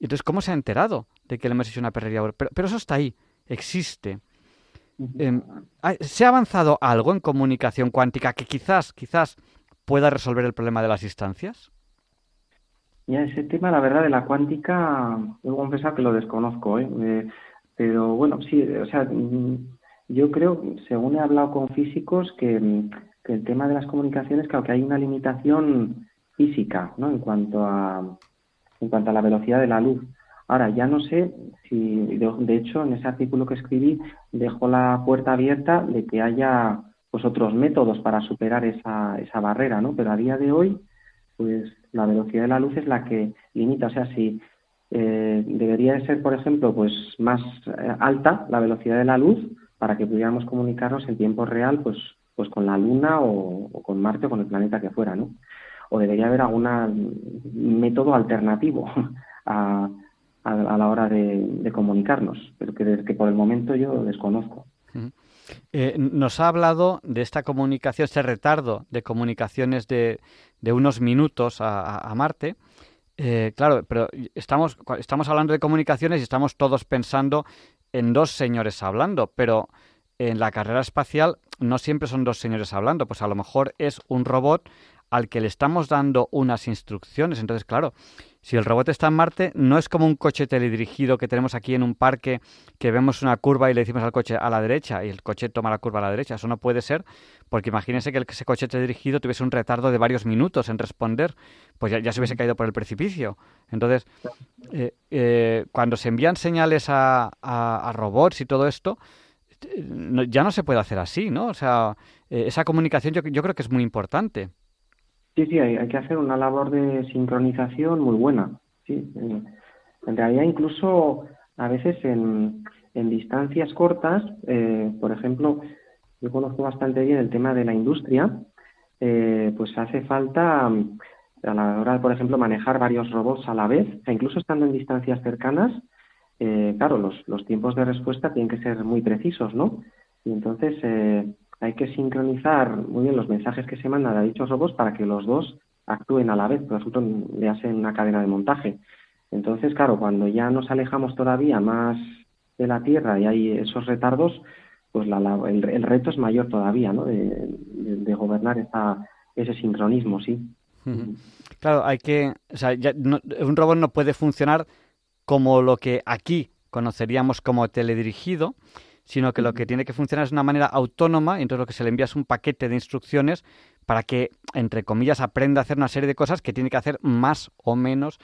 Entonces, ¿cómo se ha enterado de que le hemos hecho una perrería? Pero, pero eso está ahí, existe. ¿Se ha avanzado algo en comunicación cuántica que quizás, quizás pueda resolver el problema de las distancias? Ya ese tema, la verdad, de la cuántica, debo confesar que lo desconozco, ¿eh? ¿eh? pero bueno, sí, o sea, mm, yo creo, según he hablado con físicos, que, el tema de las comunicaciones, claro que hay una limitación física, ¿no? En cuanto a, en cuanto a la velocidad de la luz. Ahora, ya no sé si, de, hecho, en ese artículo que escribí, dejo la puerta abierta de que haya pues otros métodos para superar esa, esa barrera, ¿no? Pero a día de hoy, pues la velocidad de la luz es la que limita. O sea, si eh, debería de ser, por ejemplo, pues más eh, alta la velocidad de la luz para que pudiéramos comunicarnos en tiempo real, pues, pues con la Luna o, con Marte o con el planeta que fuera, ¿no? O debería haber algún método alternativo a, la hora de, comunicarnos, pero que, que por el momento yo desconozco. Eh, nos ha hablado de esta comunicación, este retardo de comunicaciones de, de unos minutos a, Marte. Eh, claro, pero estamos, estamos hablando de comunicaciones y estamos todos pensando en dos señores hablando, pero en la carrera espacial no siempre son dos señores hablando, pues a lo mejor es un robot al que le estamos dando unas instrucciones. Entonces, claro, si el robot está en Marte, no es como un coche teledirigido que tenemos aquí en un parque que vemos una curva y le decimos al coche a la derecha y el coche toma la curva a la derecha. Eso no puede ser, porque imagínense que ese coche teledirigido tuviese un retardo de varios minutos en responder, pues ya, se hubiese caído por el precipicio. Entonces, eh, eh, cuando se envían señales a, robots y todo esto, ya no se puede hacer así, ¿no? O sea, eh, esa comunicación yo, yo creo que es muy importante. Sí, sí, hay, que hacer una labor de sincronización muy buena. Sí, en, realidad incluso a veces en, en distancias cortas, eh, por ejemplo, yo conozco bastante bien el tema de la industria, eh, pues hace falta mm, a la hora por ejemplo, manejar varios robots a la vez, e incluso estando en distancias cercanas, eh, claro, los, los tiempos de respuesta tienen que ser muy precisos, ¿no? Y entonces hay que sincronizar muy bien los mensajes que se mandan a dichos robots para que los dos actúen a la vez, por ejemplo, le hacen una cadena de montaje. Entonces, claro, cuando ya nos alejamos todavía más de la Tierra y hay esos retardos, pues el, reto es mayor todavía, ¿no? De, gobernar esa, ese sincronismo, sí. Claro, hay que, o sea, un robot no puede funcionar como lo que aquí conoceríamos como teledirigido, sino que lo que tiene que funcionar es de una manera autónoma, y entonces lo que se le envía es un paquete de instrucciones para que, entre comillas, aprenda a hacer una serie de cosas que tiene que hacer más o menos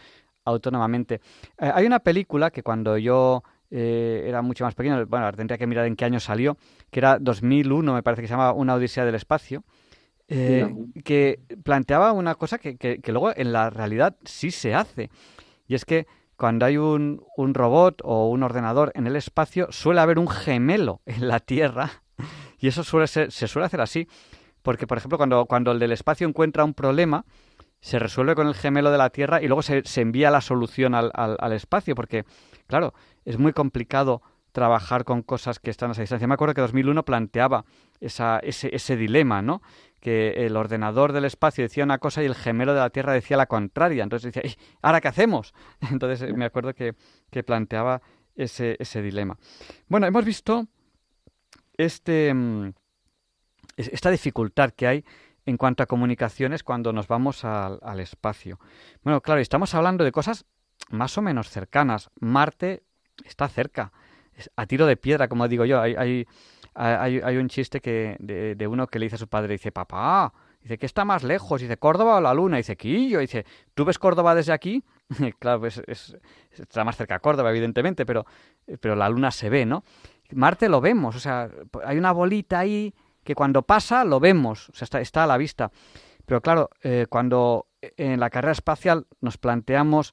autónomamente. Eh, hay una película que cuando yo eh, era mucho más pequeño, bueno, tendría que mirar en qué año salió, que era 2001, me parece que se llamaba Una Odisea del Espacio, eh, que planteaba una cosa que, que, luego en la realidad sí se hace. Y es que cuando hay un, un, robot o un ordenador en el espacio, suele haber un gemelo en la Tierra. Y eso suele ser, se suele hacer así. Porque, por ejemplo, cuando, cuando el del espacio encuentra un problema, se resuelve con el gemelo de la Tierra y luego se, se envía la solución al, al, espacio. Porque, claro, es muy complicado trabajar con cosas que están a esa distancia. Me acuerdo que 2001 planteaba esa, ese, ese dilema, ¿no? que el ordenador del espacio decía una cosa y el gemelo de la Tierra decía la contraria. Entonces decía, ¿ahora qué hacemos? Entonces eh, me acuerdo que, planteaba ese, dilema. Bueno, hemos visto este, mm, esta dificultad que hay en cuanto a comunicaciones cuando nos vamos al, al espacio. Bueno, claro, estamos hablando de cosas más o menos cercanas. Marte está cerca, a tiro de piedra, como digo yo. Hay, hay, hay, hay un chiste que de, uno que le dice a su padre, dice, papá, dice, ¿qué está más lejos? Dice, Córdoba o la Luna. Dice, Quillo. Dice, ¿tú ves Córdoba desde aquí? claro, pues es, está más cerca de Córdoba, evidentemente, pero, pero la Luna se ve, ¿no? Marte lo vemos, o sea, hay una bolita ahí que cuando pasa lo vemos, o sea, está, está a la vista. Pero claro, eh, cuando en la carrera espacial nos planteamos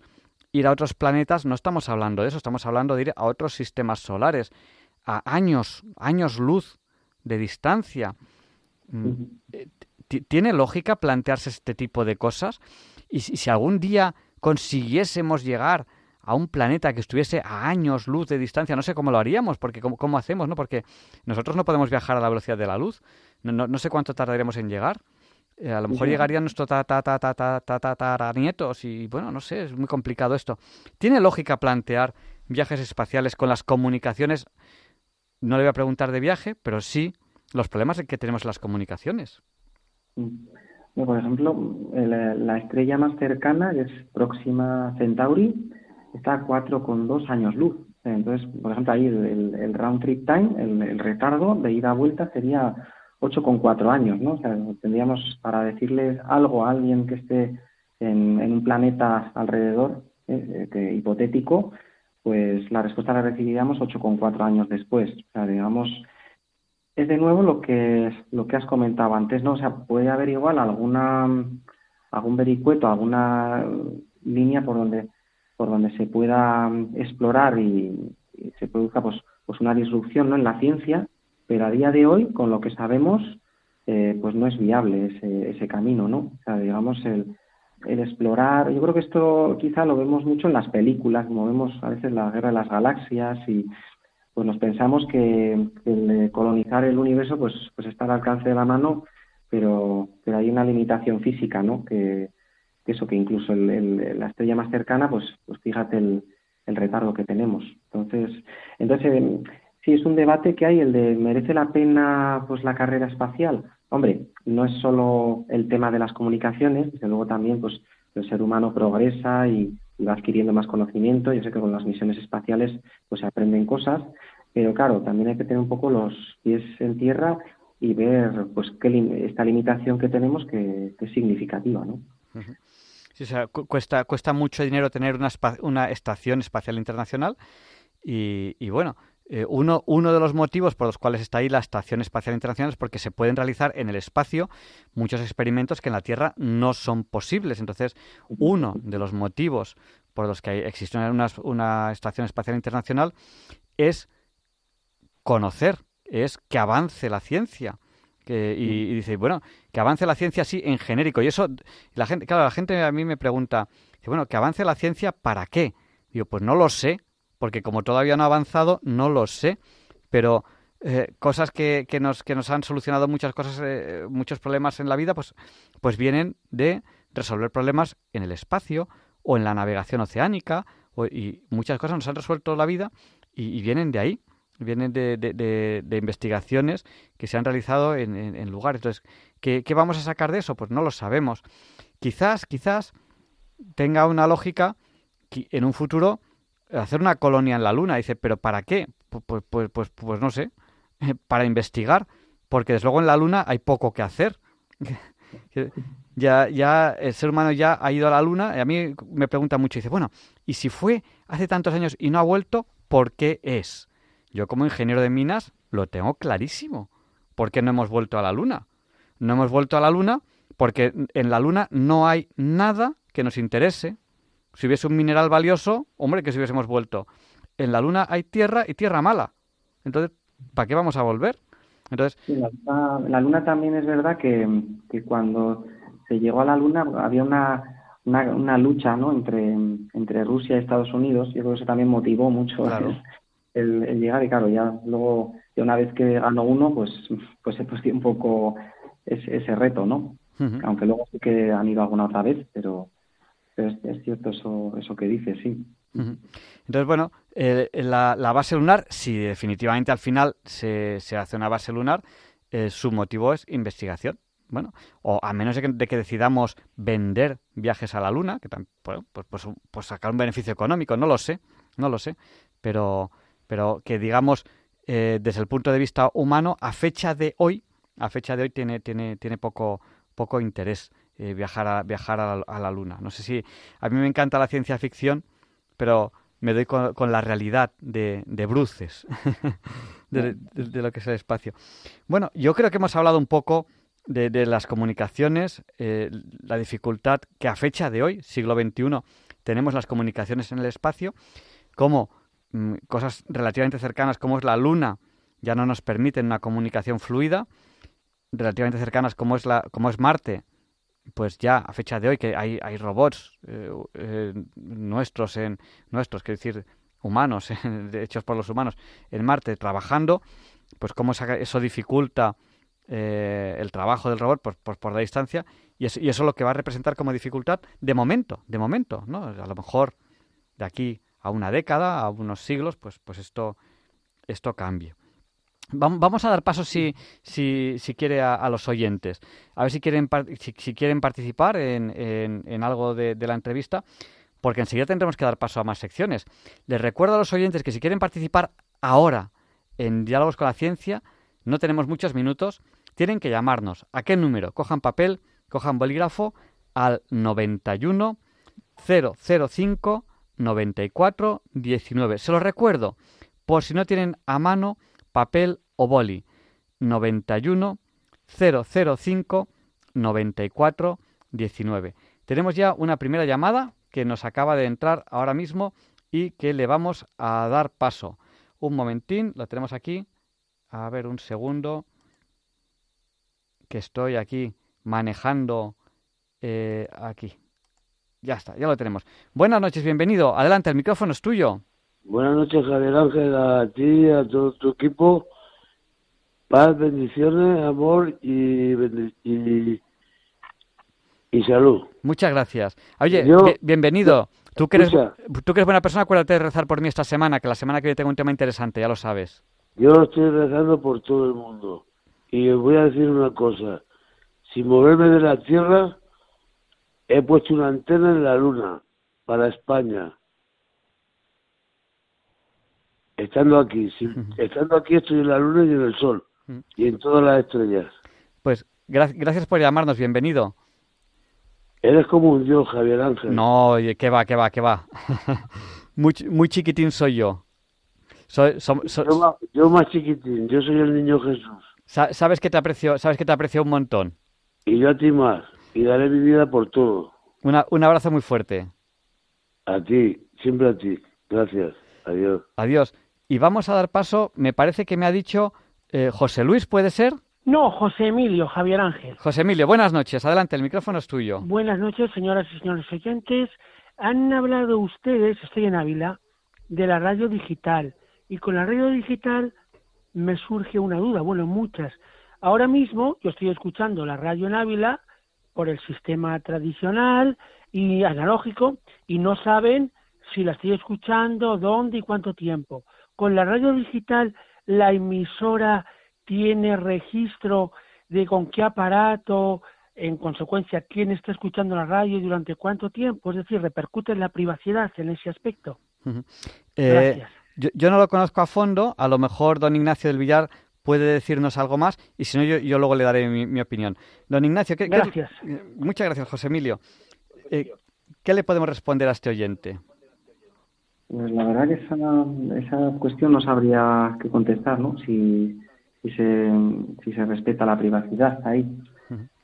ir a otros planetas, no estamos hablando de eso, estamos hablando de ir a otros sistemas solares a años, años luz de distancia. Mm, eh, ¿Tiene lógica plantearse este tipo de cosas? Y si, algún día consiguiésemos llegar a un planeta que estuviese a años luz de distancia, no sé cómo lo haríamos, porque cómo, hacemos, ¿no? Porque nosotros no podemos viajar a la velocidad de la luz, no, sé cuánto tardaríamos en llegar. Eh, a lo mejor llegarían nuestros ta, ta, ta, ta, ta, ta, nietos y bueno, no sé, es muy complicado esto. ¿Tiene lógica plantear viajes espaciales con las comunicaciones no le voy a preguntar de viaje, pero sí los problemas que tenemos en las comunicaciones. Mm. por ejemplo, la estrella más cercana, que es Próxima Centauri, está a 4,2 años luz. Entonces, por ejemplo, ahí el, round trip time, el, retardo de ida a vuelta sería 8,4 años, ¿no? O sea, tendríamos para decirle algo a alguien que esté en, un planeta alrededor, eh, que, hipotético, pues la respuesta la recibiríamos 8,4 años después. O sea, digamos, es de nuevo lo que, lo que has comentado antes, ¿no? O sea, puede haber igual alguna, algún vericueto, alguna línea por donde, por donde se pueda explorar y, se produzca pues, pues una disrupción ¿no? en la ciencia, pero a día de hoy, con lo que sabemos, eh, pues no es viable ese, ese camino, ¿no? O sea, digamos, el, el explorar, yo creo que esto quizá lo vemos mucho en las películas, como vemos a veces la guerra de las galaxias y pues nos pensamos que el colonizar el universo pues pues está al alcance de la mano, pero pero hay una limitación física, ¿no? Que, eso que incluso el, la estrella más cercana pues pues fíjate el, el retardo que tenemos. Entonces, entonces sí es un debate que hay el de merece la pena pues la carrera espacial Hombre, no es solo el tema de las comunicaciones, desde luego también pues el ser humano progresa y, va adquiriendo más conocimiento. Yo sé que con las misiones espaciales pues se aprenden cosas, pero claro, también hay que tener un poco los pies en tierra y ver pues qué esta limitación que tenemos que, es significativa, ¿no? Sí, o sea, cuesta, cuesta mucho dinero tener una, una estación espacial internacional y, y bueno, eh, uno, de los motivos por los cuales está ahí la Estación Espacial Internacional es porque se pueden realizar en el espacio muchos experimentos que en la Tierra no son posibles. Entonces, uno de los motivos por los que existe una, Estación Espacial Internacional es conocer, es que avance la ciencia. Y, dice, bueno, que avance la ciencia así en genérico. Y eso, la gente, claro, la gente a mí me pregunta, bueno, que avance la ciencia para qué? Digo, pues no lo sé, porque como todavía no ha avanzado, no lo sé, pero eh, cosas que, nos, que nos han solucionado muchas cosas, eh, muchos problemas en la vida, pues, pues vienen de resolver problemas en el espacio o en la navegación oceánica, y muchas cosas nos han resuelto la vida y, vienen de ahí, vienen de, de, investigaciones que se han realizado en, en, lugares. Entonces, ¿qué, ¿qué vamos a sacar de eso? Pues no lo sabemos. Quizás, quizás tenga una lógica en un futuro hacer una colonia en la Luna. Dice, ¿pero para qué? pues, pues, pues, pues no sé, para investigar, porque desde luego en la Luna hay poco que hacer. ya, ya el ser humano ya ha ido a la Luna y a mí me pregunta mucho, dice, bueno, ¿y si fue hace tantos años y no ha vuelto, por qué es? Yo como ingeniero de minas lo tengo clarísimo. ¿Por qué no hemos vuelto a la Luna? No hemos vuelto a la Luna porque en la Luna no hay nada que nos interese. Si hubiese un mineral valioso, hombre, que si hubiésemos vuelto. En la Luna hay tierra y tierra mala. Entonces, ¿para qué vamos a volver? Entonces, la, luna, también es verdad que, cuando se llegó a la Luna había una, una, lucha ¿no? entre, entre Rusia y Estados Unidos. Yo creo que eso también motivó mucho el, llegar. Y claro, ya luego, ya una vez que ganó uno, pues, pues se puso un poco ese, ese reto, ¿no? Aunque luego sí que han ido alguna otra vez, pero, es, cierto eso, eso que dices, sí. Entonces, bueno, eh, la, base lunar, si definitivamente al final se, se hace una base lunar, eh, su motivo es investigación. Bueno, o a menos de que, decidamos vender viajes a la Luna, que pues, pues, pues, sacar un beneficio económico, no lo sé, no lo sé, pero, pero que digamos eh, desde el punto de vista humano, a fecha de hoy, a fecha de hoy tiene, tiene, tiene poco, poco interés viajar, a, viajar a la, Luna. No sé si a mí me encanta la ciencia ficción, pero me doy con, la realidad de, de bruces, de, lo que es el espacio. Bueno, yo creo que hemos hablado un poco de, las comunicaciones, eh, la dificultad que a fecha de hoy, siglo XXI, tenemos las comunicaciones en el espacio, como mm, cosas relativamente cercanas como es la Luna ya no nos permiten una comunicación fluida, relativamente cercanas como es, la, como es Marte pues ya a fecha de hoy que hay, hay robots eh, eh, nuestros en nuestros quiero decir humanos hechos por los humanos en Marte trabajando pues cómo eso dificulta eh, el trabajo del robot por, por, la distancia y eso, y eso lo que va a representar como dificultad de momento de momento no a lo mejor de aquí a una década a unos siglos pues pues esto esto cambie Vamos a dar paso, si, si, si quiere, a, los oyentes. A ver si quieren, si, quieren participar en, en, algo de, la entrevista, porque enseguida tendremos que dar paso a más secciones. Les recuerdo a los oyentes que si quieren participar ahora en Diálogos con la Ciencia, no tenemos muchos minutos, tienen que llamarnos. ¿A qué número? Cojan papel, cojan bolígrafo al 91 005 94 19. Se los recuerdo, por si no tienen a mano papel o boli 91 005 94 19. Tenemos ya una primera llamada que nos acaba de entrar ahora mismo y que le vamos a dar paso. Un momentín, lo tenemos aquí. A ver, un segundo. Que estoy aquí manejando eh, aquí. Ya está, ya lo tenemos. Buenas noches, bienvenido. Adelante, el micrófono es tuyo. Buenas noches, Javier Ángel, a ti, a todo tu equipo. Paz, bendiciones, amor y, y, salud. Muchas gracias. Oye, bienvenido. Tú que, eres, tú que eres buena persona, acuérdate de rezar por mí esta semana, que la semana que viene tengo un tema interesante, ya lo sabes. Yo estoy rezando por todo el mundo. Y os voy a decir una cosa. Sin moverme de la tierra, he puesto una antena en la luna para España Estando aquí, sí. Estando aquí estoy en la luna y en el sol. Y en todas las estrellas. Pues gracias por llamarnos, bienvenido. Eres como un dios, Javier Ángel. No, que va, que va, que va. muy, muy chiquitín soy yo. Soy, yo, más, chiquitín, yo soy el niño Jesús. sabes que te aprecio, sabes que te aprecio un montón. Y yo a ti más. Y daré mi vida por todo. Una, un abrazo muy fuerte. A ti, siempre a ti. Gracias. Adiós. Adiós. Y vamos a dar paso, me parece que me ha dicho eh, José Luis, ¿puede ser? No, José Emilio, Javier Ángel. José Emilio, buenas noches. Adelante, el micrófono es tuyo. Buenas noches, señoras y señores oyentes. Han hablado ustedes, estoy en Ávila, de la radio digital. Y con la radio digital me surge una duda, bueno, muchas. Ahora mismo yo estoy escuchando la radio en Ávila por el sistema tradicional y analógico y no saben si la estoy escuchando, dónde y cuánto tiempo. Con la radio digital, la emisora tiene registro de con qué aparato, en consecuencia, quién está escuchando la radio y durante cuánto tiempo, es decir, repercute en la privacidad en ese aspecto. Eh, Yo, no lo conozco a fondo, a lo mejor don Ignacio del Villar puede decirnos algo más y si no yo, luego le daré mi, opinión. Don Ignacio, ¿qué, gracias. muchas gracias, José Emilio. Eh, ¿Qué le podemos responder a este oyente? Pues la verdad que esa, esa cuestión no sabría qué contestar, ¿no? Si, si, se, si se respeta la privacidad ahí.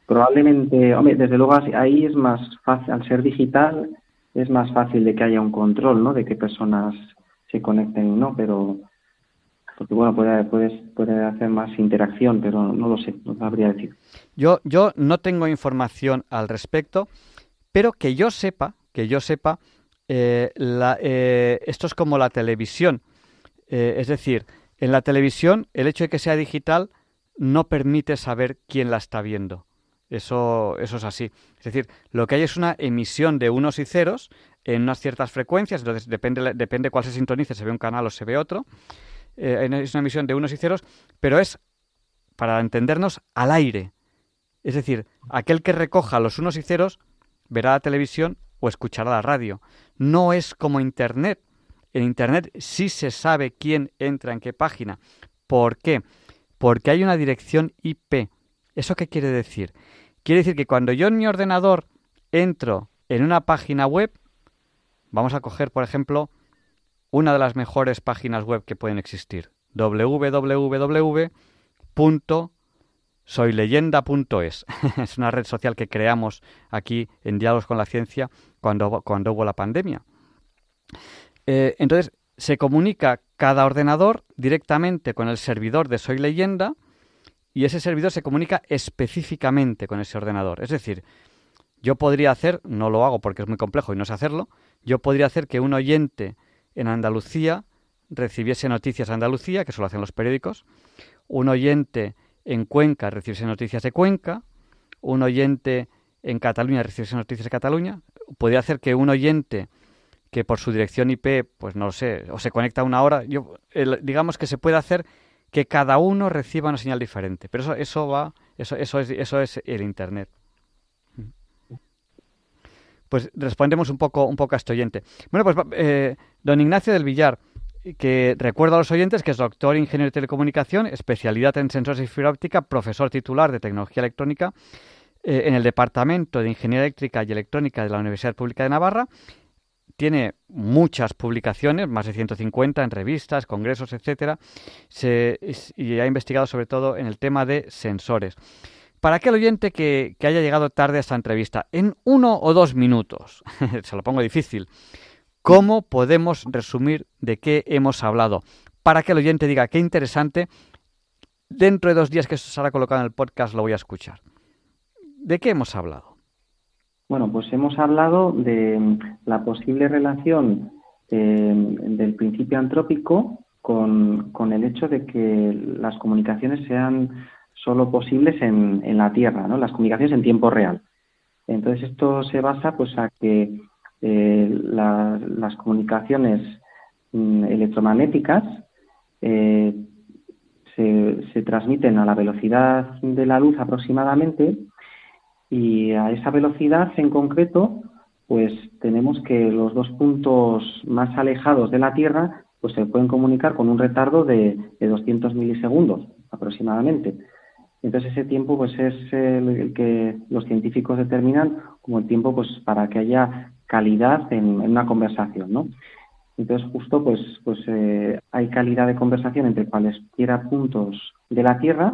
Probablemente, hombre, desde luego ahí es más fácil, al ser digital, es más fácil de que haya un control, ¿no? De qué personas se conecten, ¿no? Pero, porque bueno, puede, puede, puede hacer más interacción, pero no lo sé, no sabría decir. Yo, yo no tengo información al respecto, pero que yo sepa, que yo sepa, eh, eh, esto es como la televisión. Eh, es decir, en la televisión el hecho de que sea digital no permite saber quién la está viendo. Eso, eso es así. Es decir, lo que hay es una emisión de unos y ceros en unas ciertas frecuencias, entonces depende, depende cuál se sintonice, se ve un canal o se ve otro. es una emisión de unos y ceros, pero es, para entendernos, al aire. Es decir, aquel que recoja los unos y ceros verá la televisión o escuchará la radio. No es como Internet. En Internet sí se sabe quién entra en qué página. ¿Por qué? Porque hay una dirección IP. ¿Eso qué quiere decir? Quiere decir que cuando yo en mi ordenador entro en una página web, vamos a coger, por ejemplo, una de las mejores páginas web que pueden existir, www soyleyenda.es. es una red social que creamos aquí en Diálogos con la Ciencia cuando, hubo la pandemia. Eh, entonces, se comunica cada ordenador directamente con el servidor de Soy Leyenda y ese servidor se comunica específicamente con ese ordenador. Es decir, yo podría hacer, no lo hago porque es muy complejo y no sé hacerlo, yo podría hacer que un oyente en Andalucía recibiese noticias de Andalucía, que eso lo hacen los periódicos, un oyente en Cuenca recibiese noticias de Cuenca, un oyente en Cataluña recibiese noticias de Cataluña, podría hacer que un oyente que por su dirección IP, pues no lo sé, o se conecta a una hora, yo, digamos que se puede hacer que cada uno reciba una señal diferente, pero eso, eso va, eso, eso es, eso es el Internet. Pues respondemos un poco, un poco a este oyente. Bueno, pues eh, don Ignacio del Villar, que recuerdo a los oyentes que es doctor en ingeniero de telecomunicación, especialidad en sensores y fibra óptica, profesor titular de tecnología electrónica eh, en el Departamento de Ingeniería Eléctrica y Electrónica de la Universidad Pública de Navarra. Tiene muchas publicaciones, más de 150 en revistas, congresos, etcétera, y ha investigado sobre todo en el tema de sensores. Para aquel oyente que, que haya llegado tarde a esta entrevista, en uno o dos minutos, se lo pongo difícil, ¿Cómo podemos resumir de qué hemos hablado? Para que el oyente diga qué interesante, dentro de dos días que esto será colocado en el podcast lo voy a escuchar. ¿De qué hemos hablado? Bueno, pues hemos hablado de la posible relación eh, del principio antrópico con, el hecho de que las comunicaciones sean solo posibles en, en la Tierra, ¿no? las comunicaciones en tiempo real. Entonces esto se basa pues a que eh, las comunicaciones mm, electromagnéticas eh, se, transmiten a la velocidad de la luz aproximadamente y a esa velocidad en concreto pues tenemos que los dos puntos más alejados de la Tierra pues se pueden comunicar con un retardo de, de 200 milisegundos aproximadamente. Entonces ese tiempo pues es el, que los científicos determinan como el tiempo pues para que haya calidad en, una conversación, ¿no? Entonces justo pues pues eh, hay calidad de conversación entre cualesquiera puntos de la Tierra,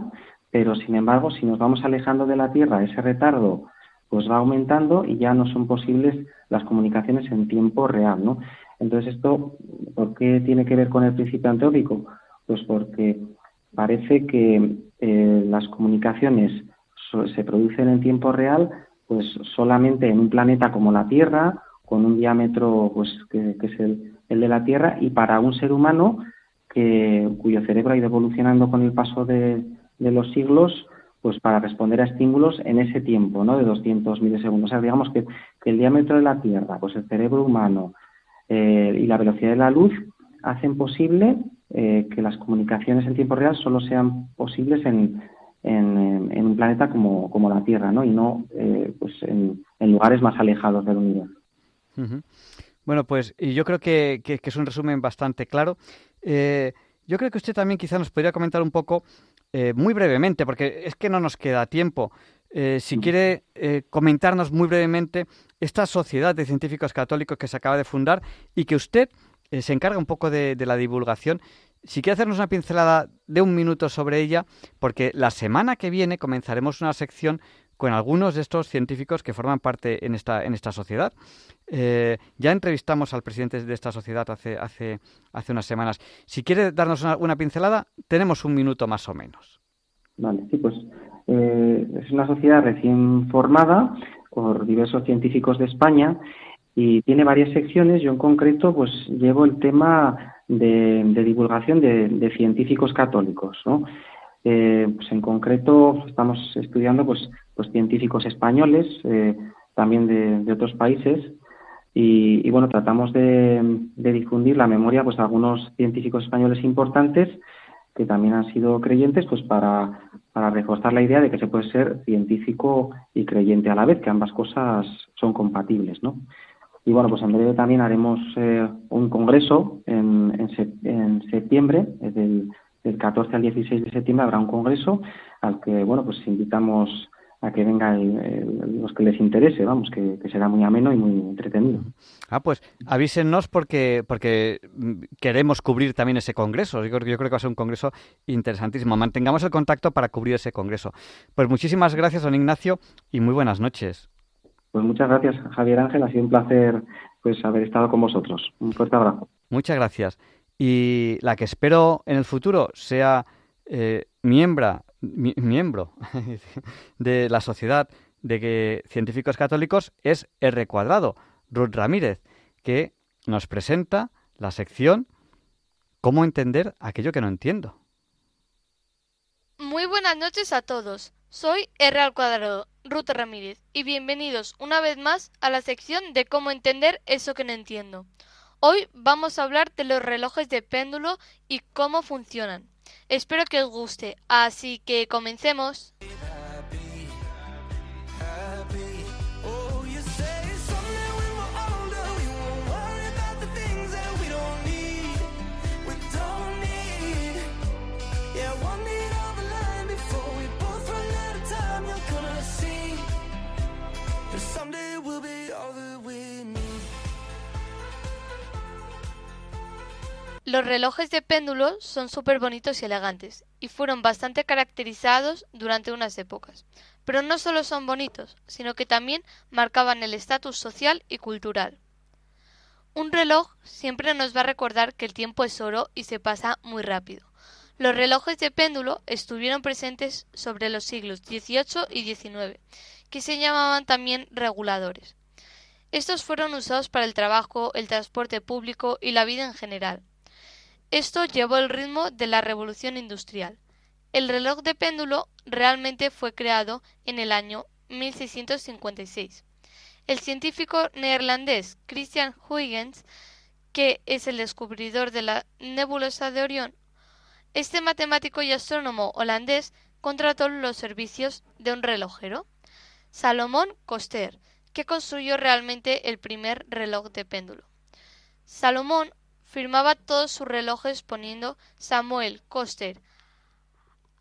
pero sin embargo si nos vamos alejando de la Tierra ese retardo pues va aumentando y ya no son posibles las comunicaciones en tiempo real, ¿no? Entonces esto ¿por qué tiene que ver con el principio antrópico? Pues porque parece que eh, las comunicaciones se producen en tiempo real pues solamente en un planeta como la Tierra, con un diámetro pues que, es el, de la Tierra, y para un ser humano que, cuyo cerebro ha ido evolucionando con el paso de, los siglos, pues para responder a estímulos en ese tiempo, ¿no? De 200 milisegundos. O sea, digamos que, el diámetro de la Tierra, pues el cerebro humano eh, y la velocidad de la luz hacen posible eh, que las comunicaciones en tiempo real solo sean posibles en, en, un planeta como, como, la Tierra, ¿no? Y no eh, pues en, lugares más alejados del universo. Bueno, pues yo creo que, que, es un resumen bastante claro. Yo creo que usted también quizá nos podría comentar un poco, eh, muy brevemente, porque es que no nos queda tiempo, eh, si quiere comentarnos muy brevemente esta sociedad de científicos católicos que se acaba de fundar y que usted se encarga un poco de, de, la divulgación. Si quiere hacernos una pincelada de un minuto sobre ella, porque la semana que viene comenzaremos una sección con algunos de estos científicos que forman parte en esta, en esta sociedad. Eh, ya entrevistamos al presidente de esta sociedad hace, hace, hace unas semanas. Si quiere darnos una, pincelada, tenemos un minuto más o menos. Vale, sí, pues eh, es una sociedad recién formada por diversos científicos de España y tiene varias secciones. Yo en concreto pues llevo el tema de, divulgación de, científicos católicos, ¿no? Eh, pues en concreto estamos estudiando pues, pues científicos españoles, eh, también de, otros países, y, bueno, tratamos de, difundir la memoria pues, de algunos científicos españoles importantes que también han sido creyentes, pues para, para reforzar la idea de que se puede ser científico y creyente a la vez, que ambas cosas son compatibles, ¿no? Y bueno, pues en breve también haremos eh, un congreso en, en, en septiembre, del del 14 al 16 de septiembre habrá un congreso al que, bueno, pues invitamos a que vengan los que les interese, vamos, que, será muy ameno y muy entretenido. Ah, pues avísenos porque, porque queremos cubrir también ese congreso. Yo, creo que va a ser un congreso interesantísimo. Mantengamos el contacto para cubrir ese congreso. Pues muchísimas gracias, don Ignacio, y muy buenas noches. Pues muchas gracias, Javier Ángel. Ha sido un placer pues haber estado con vosotros. Un fuerte abrazo. Muchas gracias y la que espero en el futuro sea eh, miembro de la sociedad de científicos católicos es R cuadrado, Ruth Ramírez, que nos presenta la sección ¿Cómo entender aquello que no entiendo? Muy buenas noches a todos. Soy R al cuadrado, Ruth Ramírez, y bienvenidos una vez más a la sección de cómo entender eso que no entiendo. Hoy vamos a hablar de los relojes de péndulo y cómo funcionan. Espero que os guste, así que comencemos. Los relojes de péndulo son súper bonitos y elegantes, y fueron bastante caracterizados durante unas épocas. Pero no solo son bonitos, sino que también marcaban el estatus social y cultural. Un reloj siempre nos va a recordar que el tiempo es oro y se pasa muy rápido. Los relojes de péndulo estuvieron presentes sobre los siglos XVIII y XIX, que se llamaban también reguladores. Estos fueron usados para el trabajo, el transporte público y la vida en general. Esto llevó el ritmo de la revolución industrial. El reloj de péndulo realmente fue creado en el año 1656. El científico neerlandés Christian Huygens, que es el descubridor de la nebulosa de Orión, este matemático y astrónomo holandés contrató los servicios de un relojero, Salomón Coster, que construyó realmente el primer reloj de péndulo. Salomón firmaba todos sus relojes poniendo Samuel Coster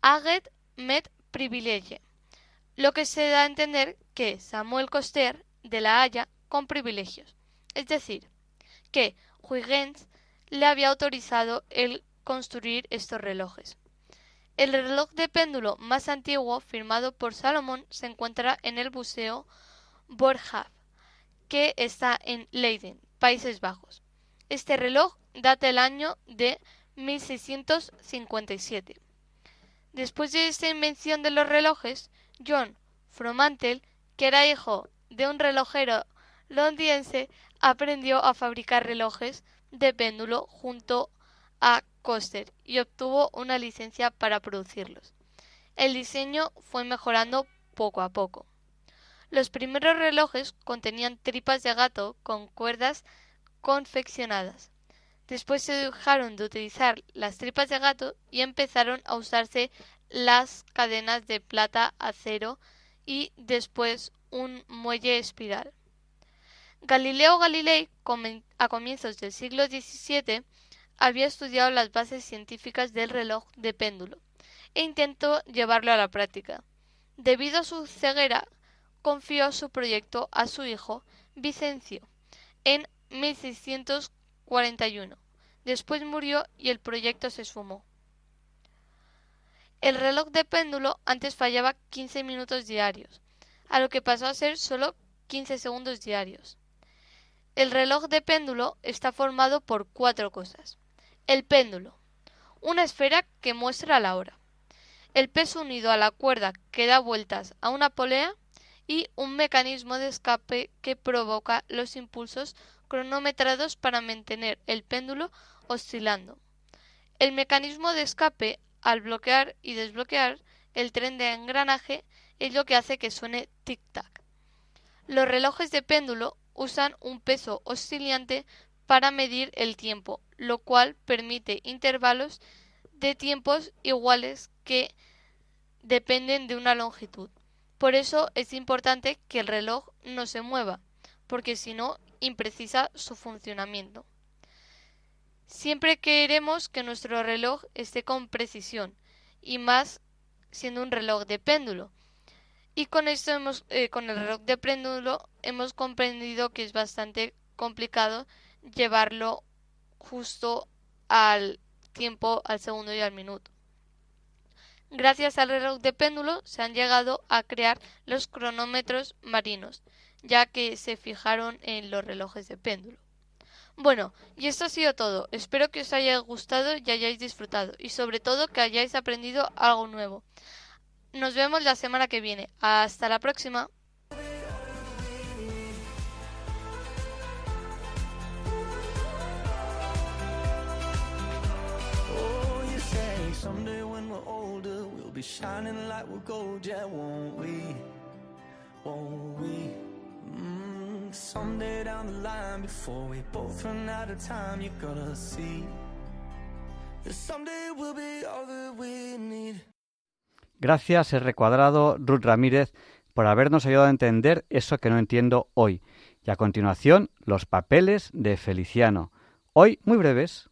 Aget Met Privilege, lo que se da a entender que Samuel Coster de la Haya con privilegios, es decir, que Huygens le había autorizado el construir estos relojes. El reloj de péndulo más antiguo firmado por Salomón se encuentra en el Museo Borja, que está en Leiden, Países Bajos. Este reloj data el año de 1657. Después de esta invención de los relojes, John Fromantel, que era hijo de un relojero londinense, aprendió a fabricar relojes de péndulo junto a Coster y obtuvo una licencia para producirlos. El diseño fue mejorando poco a poco. Los primeros relojes contenían tripas de gato con cuerdas confeccionadas. Después se dejaron de utilizar las tripas de gato y empezaron a usarse las cadenas de plata, acero y después un muelle espiral. Galileo Galilei, a comienzos del siglo XVII, había estudiado las bases científicas del reloj de péndulo e intentó llevarlo a la práctica. Debido a su ceguera, confió su proyecto a su hijo Vicencio en 1641. Después murió y el proyecto se esfumó. El reloj de péndulo antes fallaba 15 minutos diarios, a lo que pasó a ser solo 15 segundos diarios. El reloj de péndulo está formado por cuatro cosas. El péndulo, una esfera que muestra la hora. El peso unido a la cuerda que da vueltas a una polea y un mecanismo de escape que provoca los impulsos cronometrados para mantener el péndulo oscilando. El mecanismo de escape, al bloquear y desbloquear el tren de engranaje, es lo que hace que suene tic-tac. Los relojes de péndulo usan un peso oscilante para medir el tiempo, lo cual permite intervalos de tiempos iguales que dependen de una longitud. Por eso es importante que el reloj no se mueva, porque si no, imprecisa su funcionamiento. Siempre queremos que nuestro reloj esté con precisión, y más siendo un reloj de péndulo, y con esto hemos, eh, con el reloj de péndulo hemos comprendido que es bastante complicado llevarlo justo al tiempo, al segundo y al minuto. Gracias al reloj de péndulo se han llegado a crear los cronómetros marinos, ya que se fijaron en los relojes de péndulo. Bueno, y esto ha sido todo. Espero que os haya gustado y hayáis disfrutado, y sobre todo que hayáis aprendido algo nuevo. Nos vemos la semana que viene. Hasta la próxima. We? Down the line, before we both run out of time, see be all we need. Gracias, R Cuadrado, Ruth Ramírez, por habernos ayudado a entender eso que no entiendo hoy. Y a continuación, los papeles de Feliciano. Hoy muy breves.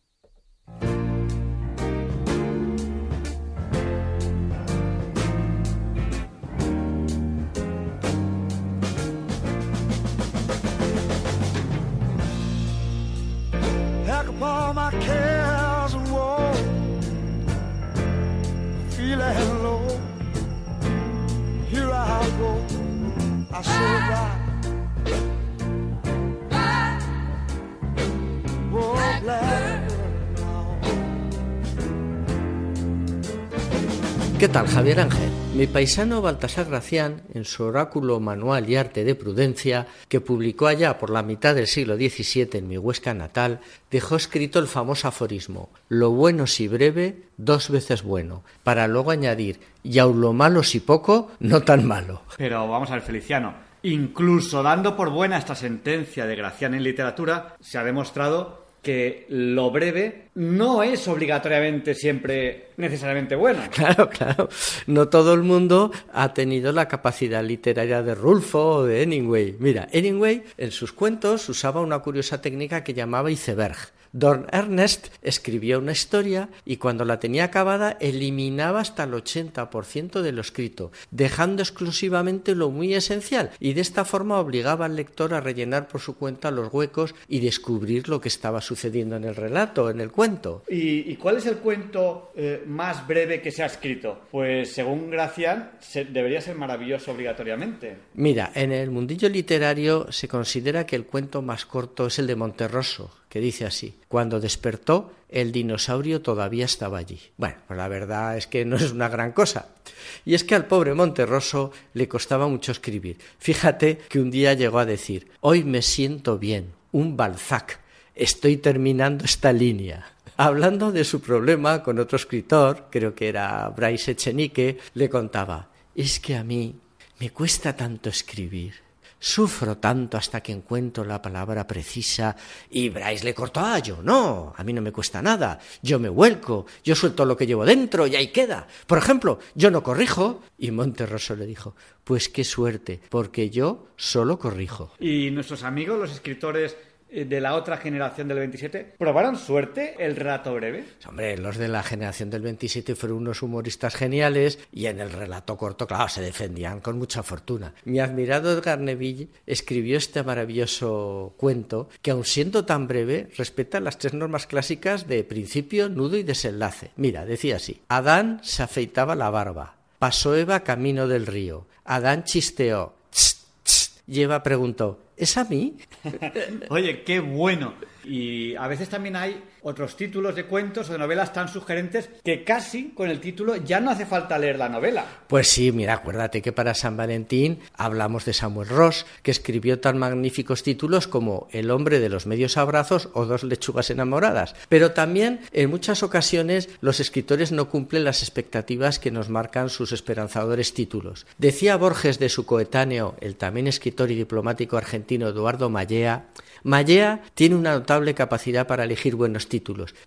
¿Qué tal, Javier Ángel? Mi paisano Baltasar Gracián, en su oráculo Manual y Arte de Prudencia, que publicó allá por la mitad del siglo XVII en mi Huesca natal, dejó escrito el famoso aforismo Lo bueno si breve, dos veces bueno, para luego añadir y aun lo malo si poco, no tan malo. Pero vamos a ver, Feliciano, incluso dando por buena esta sentencia de Gracián en literatura, se ha demostrado que lo breve no es obligatoriamente siempre necesariamente bueno. Claro, claro. No todo el mundo ha tenido la capacidad literaria de Rulfo o de Hemingway. Mira, Hemingway en sus cuentos usaba una curiosa técnica que llamaba iceberg. Don Ernest escribía una historia y cuando la tenía acabada eliminaba hasta el 80% de lo escrito, dejando exclusivamente lo muy esencial y de esta forma obligaba al lector a rellenar por su cuenta los huecos y descubrir lo que estaba sucediendo en el relato, en el cuento. ¿Y, cuál es el cuento eh, más breve que se ha escrito? Pues según Gracián debería ser maravilloso obligatoriamente. Mira, en el mundillo literario se considera que el cuento más corto es el de Monterroso, que dice así, cuando despertó el dinosaurio todavía estaba allí. Bueno, pues la verdad es que no es una gran cosa. Y es que al pobre Monterroso le costaba mucho escribir. Fíjate que un día llegó a decir, hoy me siento bien, un Balzac, estoy terminando esta línea. Hablando de su problema con otro escritor, creo que era Bryce Echenique, le contaba, es que a mí me cuesta tanto escribir sufro tanto hasta que encuentro la palabra precisa y Bryce le cortó a yo, no, a mí no me cuesta nada, yo me vuelco, yo suelto lo que llevo dentro y ahí queda. Por ejemplo, yo no corrijo. Y Monterroso le dijo, pues qué suerte, porque yo solo corrijo. Y nuestros amigos, los escritores de la otra generación del 27 probaron suerte el relato breve? Hombre, los de la generación del 27 fueron unos humoristas geniales y en el relato corto, claro, se defendían con mucha fortuna. Mi admirado Edgar Neville escribió este maravilloso cuento que, aun siendo tan breve, respeta las tres normas clásicas de principio, nudo y desenlace. Mira, decía así: Adán se afeitaba la barba, pasó Eva camino del río, Adán chisteó, y Eva preguntó: ¿Es a mí? Oye, qué bueno. Y a veces también hay otros títulos de cuentos o de novelas tan sugerentes que casi con el título ya no hace falta leer la novela. Pues sí, mira, acuérdate que para San Valentín hablamos de Samuel Ross, que escribió tan magníficos títulos como El hombre de los medios abrazos o Dos lechugas enamoradas. Pero también en muchas ocasiones los escritores no cumplen las expectativas que nos marcan sus esperanzadores títulos. Decía Borges de su coetáneo, el también escritor y diplomático argentino Eduardo Mallea, Mallea tiene una notable capacidad para elegir buenos títulos,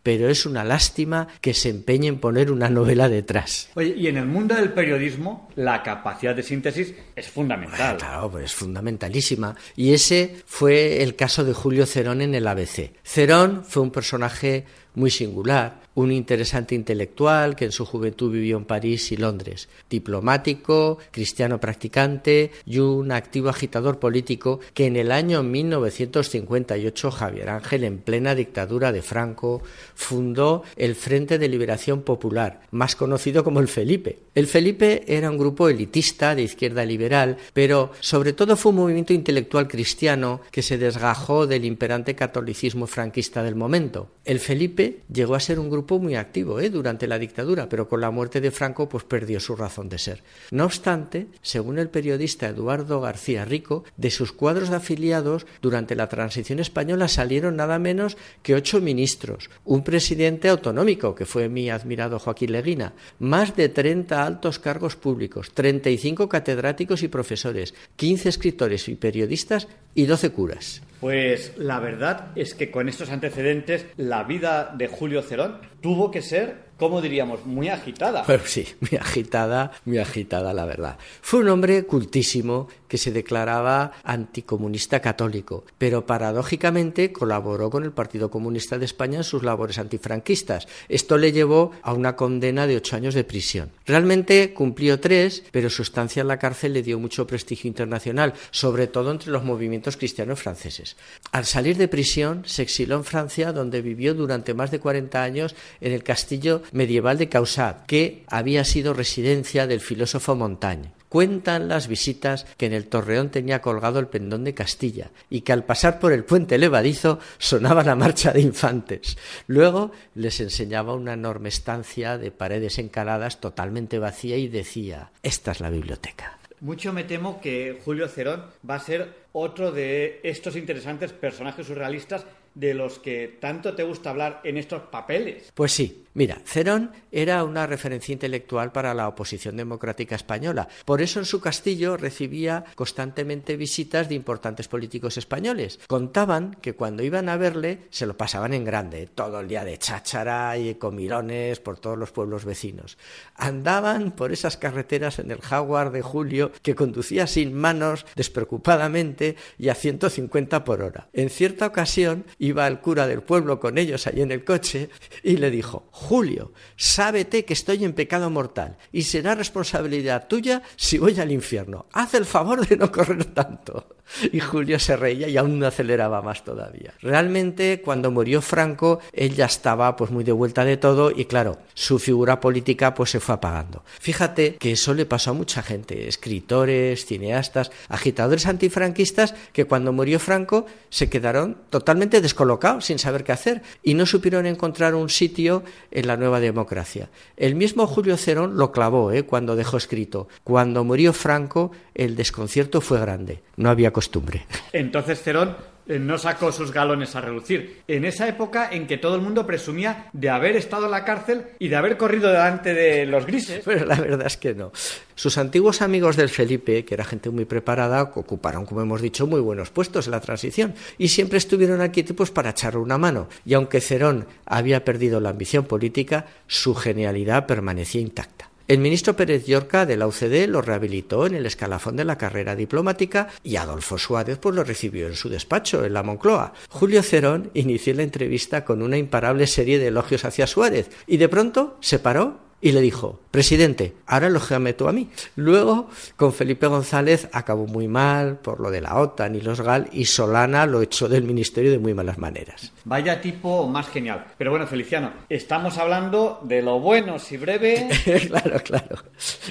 pero es una lástima que se empeñe en poner una novela detrás. Oye, y en el mundo del periodismo, la capacidad de síntesis es fundamental. claro, pues es fundamentalísima. Y ese fue el caso de Julio Cerón en el ABC. Cerón fue un personaje muy singular, un interesante intelectual que en su juventud vivió en París y Londres, diplomático, cristiano practicante y un activo agitador político que en el año 1958 Javier Ángel, en plena dictadura de Franco, fundó el Frente de Liberación Popular, más conocido como el Felipe. El Felipe era un grupo elitista de izquierda liberal, pero sobre todo fue un movimiento intelectual cristiano que se desgajó del imperante catolicismo franquista del momento. El Felipe llegó a ser un grupo muy activo ¿eh? durante la dictadura, pero con la muerte de Franco pues perdió su razón de ser. No obstante, según el periodista Eduardo García Rico, de sus cuadros de afiliados durante la transición española salieron nada menos que ocho ministros, un presidente autonómico, que fue mi admirado Joaquín Leguina, más de 30 altos cargos públicos, 35 catedráticos y profesores, 15 escritores y periodistas y 12 curas. Pues la verdad es que con estos antecedentes la vida de Julio Cerón tuvo que ser ¿cómo diríamos? Muy agitada. Pues sí, muy agitada, muy agitada, la verdad. Fue un hombre cultísimo que se declaraba anticomunista católico, pero paradójicamente colaboró con el Partido Comunista de España en sus labores antifranquistas. Esto le llevó a una condena de ocho años de prisión. Realmente cumplió tres, pero su estancia en la cárcel le dio mucho prestigio internacional, sobre todo entre los movimientos cristianos franceses. Al salir de prisión, se exiló en Francia, donde vivió durante más de 40 años en el castillo medieval de Causat, que había sido residencia del filósofo Montaigne. Cuentan las visitas que en el torreón tenía colgado el pendón de Castilla y que al pasar por el puente levadizo sonaba la marcha de infantes. Luego les enseñaba una enorme estancia de paredes encaladas totalmente vacía y decía, esta es la biblioteca. Mucho me temo que Julio Cerón va a ser otro de estos interesantes personajes surrealistas de los que tanto te gusta hablar en estos papeles. Pues sí, mira, Cerón era una referencia intelectual para la oposición democrática española. Por eso en su castillo recibía constantemente visitas de importantes políticos españoles. Contaban que cuando iban a verle se lo pasaban en grande, todo el día de cháchara y comilones por todos los pueblos vecinos. Andaban por esas carreteras en el jaguar de Julio que conducía sin manos, despreocupadamente y a 150 por hora. En cierta ocasión iba el cura del pueblo con ellos allí en el coche y le dijo, Julio, sábete que estoy en pecado mortal y será responsabilidad tuya si voy al infierno. Haz el favor de no correr tanto. Y Julio se reía y aún aceleraba más todavía. Realmente, cuando murió Franco, él ya estaba pues muy de vuelta de todo y claro, su figura política pues se fue apagando. Fíjate que eso le pasó a mucha gente, escritores, cineastas, agitadores antifranquistas, que cuando murió Franco se quedaron totalmente descolocados, sin saber qué hacer, y no supieron encontrar un sitio en la nueva democracia. El mismo Julio Cerón lo clavó ¿eh? cuando dejó escrito, cuando murió Franco, el desconcierto fue grande, no había costumbre. Entonces Cerón no sacó sus galones a relucir. En esa época en que todo el mundo presumía de haber estado en la cárcel y de haber corrido delante de los grises. Pero la verdad es que no. Sus antiguos amigos del Felipe, que era gente muy preparada, ocuparon, como hemos dicho, muy buenos puestos en la transición y siempre estuvieron aquí pues, para echarle una mano. Y aunque Cerón había perdido la ambición política, su genialidad permanecía intacta. El ministro Pérez Llorca de la UCD lo rehabilitó en el escalafón de la carrera diplomática y Adolfo Suárez pues lo recibió en su despacho, en la Moncloa. Julio Cerón inició la entrevista con una imparable serie de elogios hacia Suárez y de pronto se paró y le dijo, presidente, ahora lo tú a mí. Luego, con Felipe González acabó muy mal por lo de la OTAN y los GAL y Solana lo echó del ministerio de muy malas maneras. Vaya tipo más genial. Pero bueno, Feliciano, estamos hablando de lo bueno, si breve. claro, claro.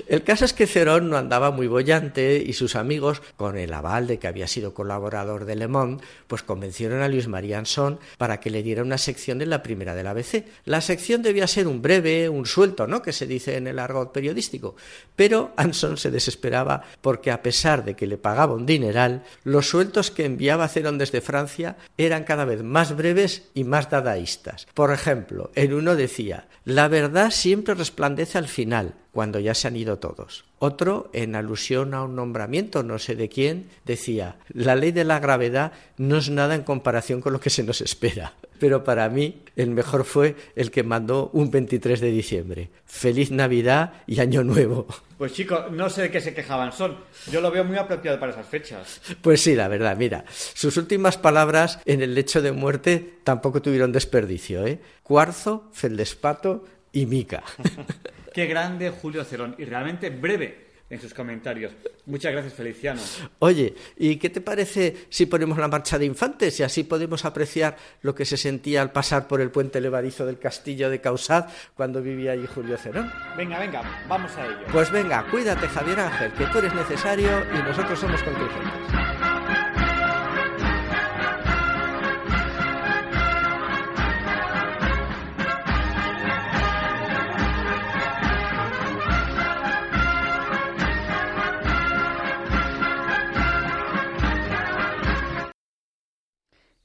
El caso es que Cerón no andaba muy bollante y sus amigos, con el aval de que había sido colaborador de Le Monde, pues convencieron a Luis María Anson para que le diera una sección en la primera del ABC. La sección debía ser un breve, un suelto, ¿no? que se dice en el argot periodístico. Pero Anson se desesperaba porque a pesar de que le pagaba un dineral, los sueltos que enviaba Cerón desde Francia eran cada vez más breves y más dadaístas. Por ejemplo, en uno decía, la verdad siempre resplandece al final, cuando ya se han ido todos. Otro, en alusión a un nombramiento, no sé de quién, decía, la ley de la gravedad no es nada en comparación con lo que se nos espera. Pero para mí el mejor fue el que mandó un 23 de diciembre. Feliz Navidad y Año Nuevo. Pues chicos, no sé de qué se quejaban son. Yo lo veo muy apropiado para esas fechas. Pues sí, la verdad, mira, sus últimas palabras en el lecho de muerte tampoco tuvieron desperdicio, ¿eh? Cuarzo, feldespato y mica. Qué grande Julio Cerón y realmente breve en sus comentarios. Muchas gracias, Feliciano. Oye, ¿y qué te parece si ponemos la marcha de infantes y así podemos apreciar lo que se sentía al pasar por el puente levadizo del castillo de Causad cuando vivía allí Julio Cerón? Venga, venga, vamos a ello. Pues venga, cuídate, Javier Ángel, que tú eres necesario y nosotros somos contingentes.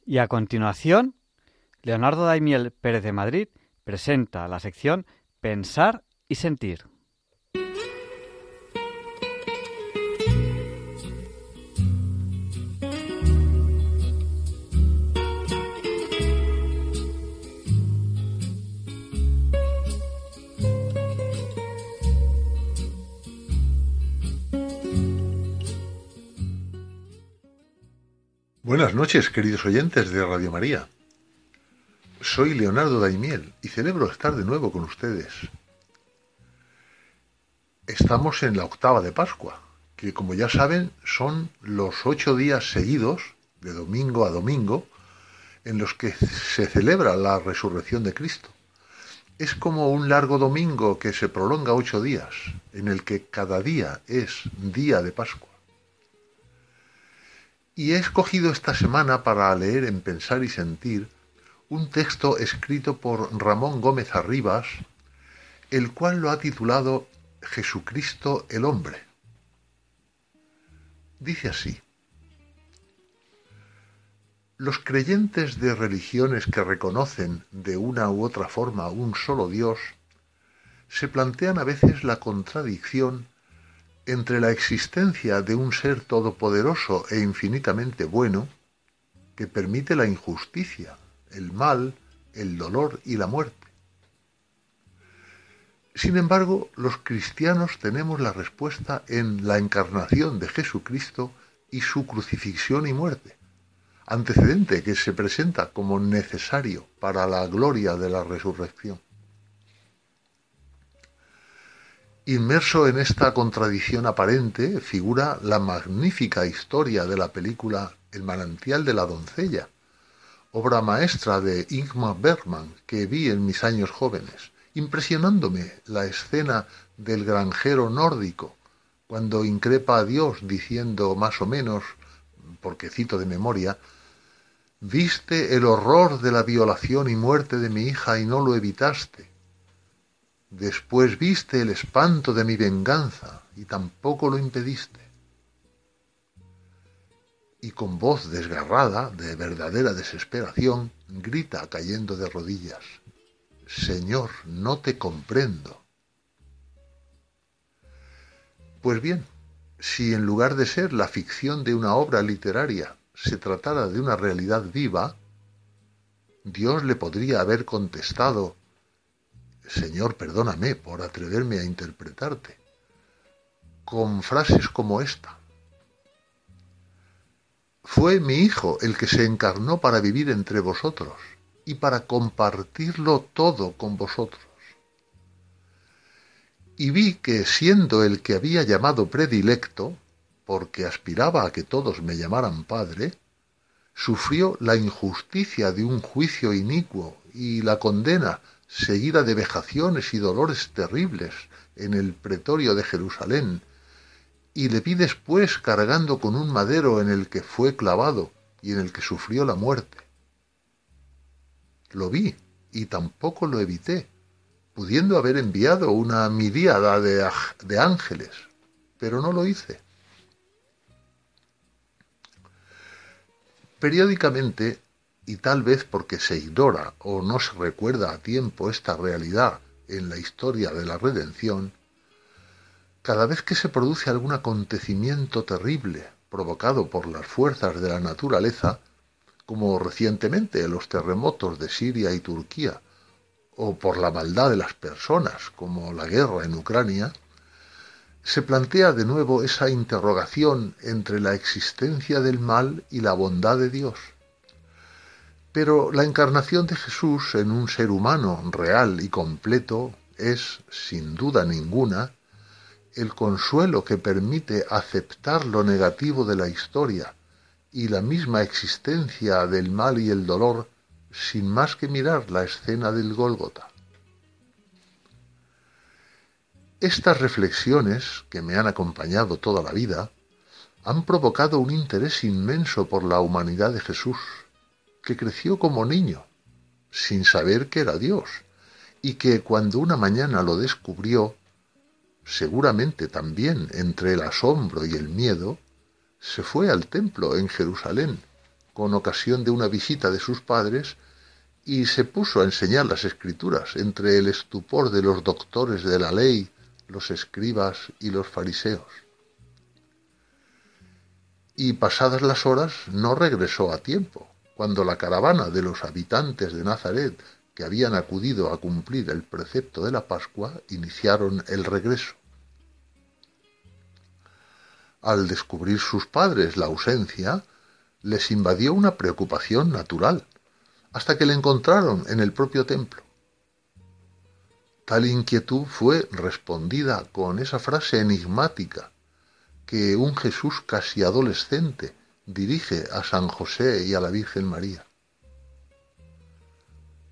Y a continuación, Leonardo Daimiel Pérez de Madrid presenta la sección Pensar y Sentir. Buenas noches, queridos oyentes de Radio María. Soy Leonardo Daimiel y celebro estar de nuevo con ustedes. Estamos en la octava de Pascua, que como ya saben son los ocho días seguidos, de domingo a domingo, en los que se celebra la resurrección de Cristo. Es como un largo domingo que se prolonga ocho días, en el que cada día es día de Pascua. Y he escogido esta semana para leer en Pensar y Sentir un texto escrito por Ramón Gómez Arribas, el cual lo ha titulado Jesucristo el hombre. Dice así, los creyentes de religiones que reconocen de una u otra forma un solo Dios, se plantean a veces la contradicción entre la existencia de un ser todopoderoso e infinitamente bueno, que permite la injusticia, el mal, el dolor y la muerte. Sin embargo, los cristianos tenemos la respuesta en la encarnación de Jesucristo y su crucifixión y muerte, antecedente que se presenta como necesario para la gloria de la resurrección. Inmerso en esta contradicción aparente figura la magnífica historia de la película El manantial de la doncella, obra maestra de Ingmar Bergman que vi en mis años jóvenes, impresionándome la escena del granjero nórdico, cuando increpa a Dios diciendo más o menos, porque cito de memoria, Viste el horror de la violación y muerte de mi hija y no lo evitaste Después viste el espanto de mi venganza y tampoco lo impediste. y con voz desgarrada, de verdadera desesperación, grita cayendo de rodillas, Señor, no te comprendo. Pues bien, si en lugar de ser la ficción de una obra literaria se tratara de una realidad viva, Dios le podría haber contestado, Señor, perdóname por atreverme a interpretarte, con frases como esta. Fue mi Hijo el que se encarnó para vivir entre vosotros y para compartirlo todo con vosotros. Y vi que siendo el que había llamado predilecto, porque aspiraba a que todos me llamaran Padre, sufrió la injusticia de un juicio inicuo y la condena seguida de vejaciones y dolores terribles en el pretorio de Jerusalén, y le vi después cargando con un madero en el que fue clavado y en el que sufrió la muerte. Lo vi y tampoco lo evité, pudiendo haber enviado una miríada de, de ángeles, pero no lo hice. Periódicamente, y tal vez porque se ignora o no se recuerda a tiempo esta realidad en la historia de la redención, cada vez que se produce algún acontecimiento terrible provocado por las fuerzas de la naturaleza, como recientemente los terremotos de Siria y Turquía, o por la maldad de las personas, como la guerra en Ucrania, se plantea de nuevo esa interrogación entre la existencia del mal y la bondad de Dios. Pero la encarnación de Jesús en un ser humano real y completo es, sin duda ninguna, el consuelo que permite aceptar lo negativo de la historia y la misma existencia del mal y el dolor sin más que mirar la escena del Gólgota. Estas reflexiones, que me han acompañado toda la vida, han provocado un interés inmenso por la humanidad de Jesús, que creció como niño, sin saber que era Dios, y que cuando una mañana lo descubrió, seguramente también entre el asombro y el miedo, se fue al templo en Jerusalén con ocasión de una visita de sus padres y se puso a enseñar las escrituras entre el estupor de los doctores de la ley, los escribas y los fariseos. Y pasadas las horas no regresó a tiempo, cuando la caravana de los habitantes de Nazaret que habían acudido a cumplir el precepto de la Pascua iniciaron el regreso. Al descubrir sus padres la ausencia, les invadió una preocupación natural, hasta que le encontraron en el propio templo. Tal inquietud fue respondida con esa frase enigmática que un Jesús casi adolescente dirige a San José y a la Virgen María.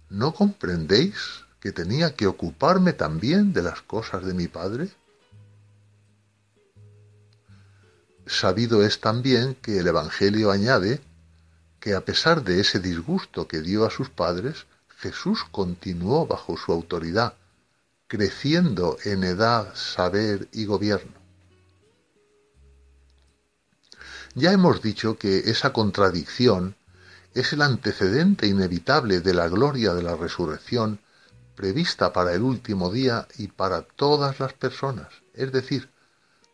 ¿No comprendéis que tenía que ocuparme también de las cosas de mi Padre? Sabido es también que el Evangelio añade que a pesar de ese disgusto que dio a sus padres, Jesús continuó bajo su autoridad, creciendo en edad, saber y gobierno. Ya hemos dicho que esa contradicción es el antecedente inevitable de la gloria de la resurrección prevista para el último día y para todas las personas, es decir,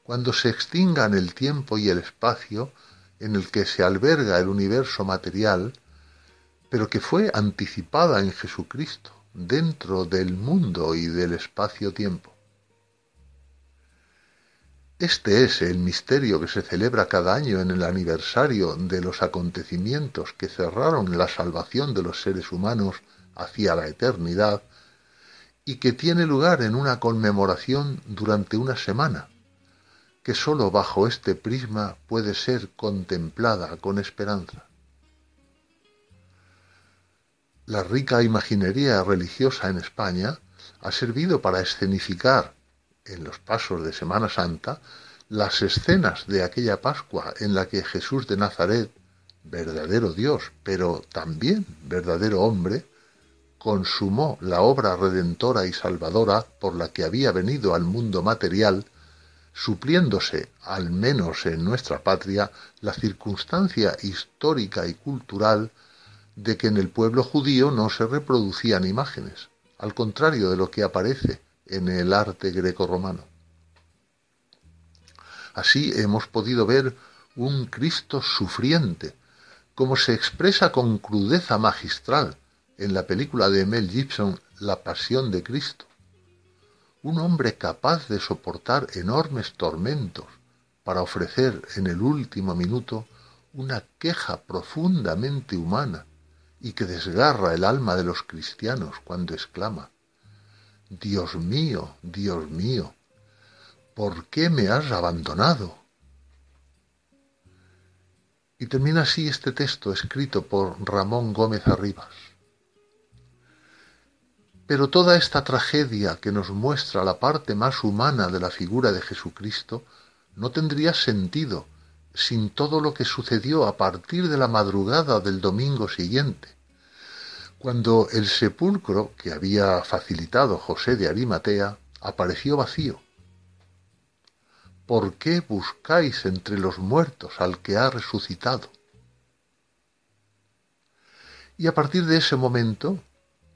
cuando se extingan el tiempo y el espacio en el que se alberga el universo material, pero que fue anticipada en Jesucristo dentro del mundo y del espacio-tiempo. Este es el misterio que se celebra cada año en el aniversario de los acontecimientos que cerraron la salvación de los seres humanos hacia la eternidad y que tiene lugar en una conmemoración durante una semana, que sólo bajo este prisma puede ser contemplada con esperanza. La rica imaginería religiosa en España ha servido para escenificar en los pasos de Semana Santa las escenas de aquella Pascua en la que Jesús de Nazaret, verdadero Dios, pero también verdadero hombre, consumó la obra redentora y salvadora por la que había venido al mundo material supliéndose, al menos en nuestra patria, la circunstancia histórica y cultural de que en el pueblo judío no se reproducían imágenes, al contrario de lo que aparece en el arte greco-romano. Así hemos podido ver un Cristo sufriente, como se expresa con crudeza magistral en la película de Mel Gibson La Pasión de Cristo. Un hombre capaz de soportar enormes tormentos para ofrecer en el último minuto una queja profundamente humana y que desgarra el alma de los cristianos cuando exclama, Dios mío, Dios mío, ¿por qué me has abandonado? Y termina así este texto escrito por Ramón Gómez Arribas. Pero toda esta tragedia que nos muestra la parte más humana de la figura de Jesucristo no tendría sentido sin todo lo que sucedió a partir de la madrugada del domingo siguiente, cuando el sepulcro que había facilitado José de Arimatea apareció vacío. ¿Por qué buscáis entre los muertos al que ha resucitado? Y a partir de ese momento,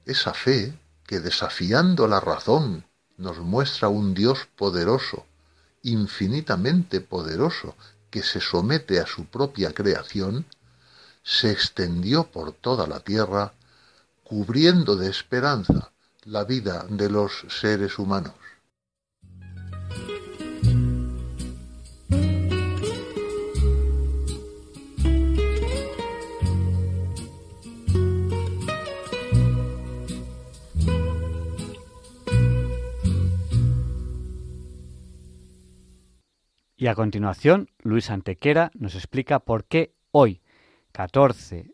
esa fe que desafiando la razón nos muestra un Dios poderoso, infinitamente poderoso, que se somete a su propia creación, se extendió por toda la tierra cubriendo de esperanza la vida de los seres humanos. Y a continuación, Luis Antequera nos explica por qué hoy, 14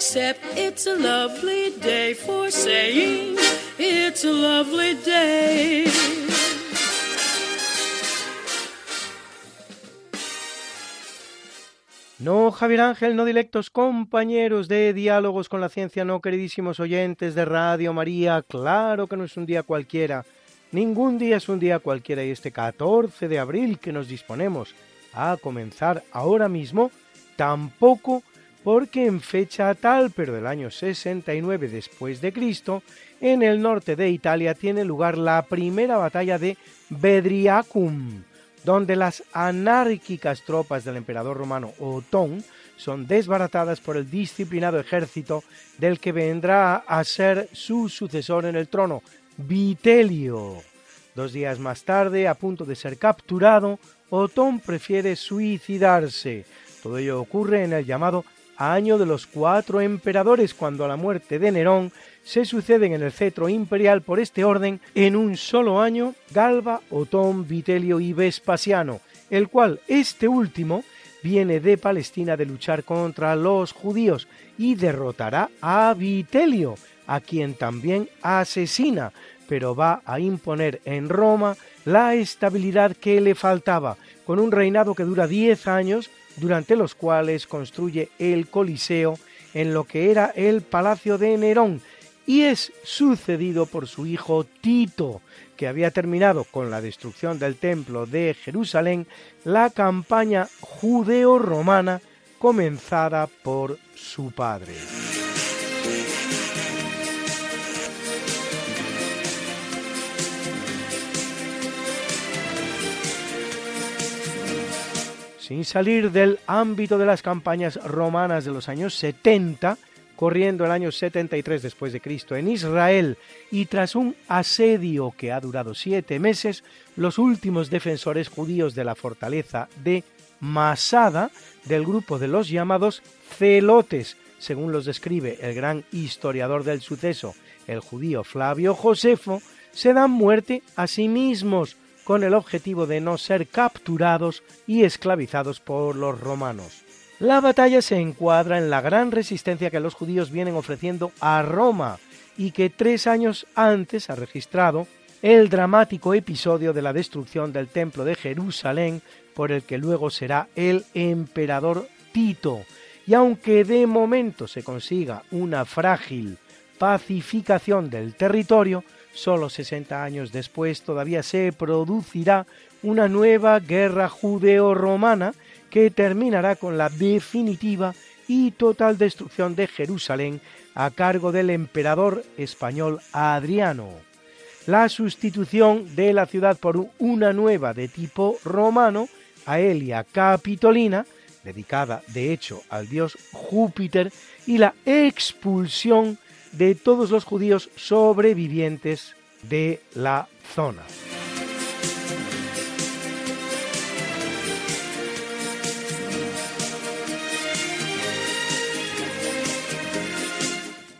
Except it's a lovely day for saying it's a lovely day. No, Javier Ángel, no directos compañeros de Diálogos con la Ciencia, no queridísimos oyentes de Radio María, claro que no es un día cualquiera, ningún día es un día cualquiera y este 14 de abril que nos disponemos a comenzar ahora mismo, tampoco porque en fecha tal, pero del año 69 después de Cristo, en el norte de Italia tiene lugar la primera batalla de Bedriacum, donde las anárquicas tropas del emperador romano Otón son desbaratadas por el disciplinado ejército del que vendrá a ser su sucesor en el trono, Vitelio. Dos días más tarde, a punto de ser capturado, Otón prefiere suicidarse. Todo ello ocurre en el llamado año de los cuatro emperadores, cuando a la muerte de Nerón se suceden en el cetro imperial por este orden en un solo año Galba, Otón, Vitelio y Vespasiano, el cual este último viene de Palestina de luchar contra los judíos y derrotará a Vitelio, a quien también asesina, pero va a imponer en Roma la estabilidad que le faltaba, con un reinado que dura diez años durante los cuales construye el Coliseo en lo que era el Palacio de Nerón y es sucedido por su hijo Tito, que había terminado con la destrucción del templo de Jerusalén la campaña judeo-romana comenzada por su padre. Sin salir del ámbito de las campañas romanas de los años 70, corriendo el año 73 después de Cristo en Israel y tras un asedio que ha durado siete meses, los últimos defensores judíos de la fortaleza de Masada del grupo de los llamados celotes, según los describe el gran historiador del suceso, el judío Flavio Josefo, se dan muerte a sí mismos con el objetivo de no ser capturados y esclavizados por los romanos. La batalla se encuadra en la gran resistencia que los judíos vienen ofreciendo a Roma y que tres años antes ha registrado el dramático episodio de la destrucción del templo de Jerusalén por el que luego será el emperador Tito. Y aunque de momento se consiga una frágil pacificación del territorio, solo 60 años después todavía se producirá una nueva guerra judeo-romana que terminará con la definitiva y total destrucción de Jerusalén a cargo del emperador español Adriano. La sustitución de la ciudad por una nueva de tipo romano, Aelia Capitolina, dedicada de hecho al dios Júpiter, y la expulsión de todos los judíos sobrevivientes de la zona.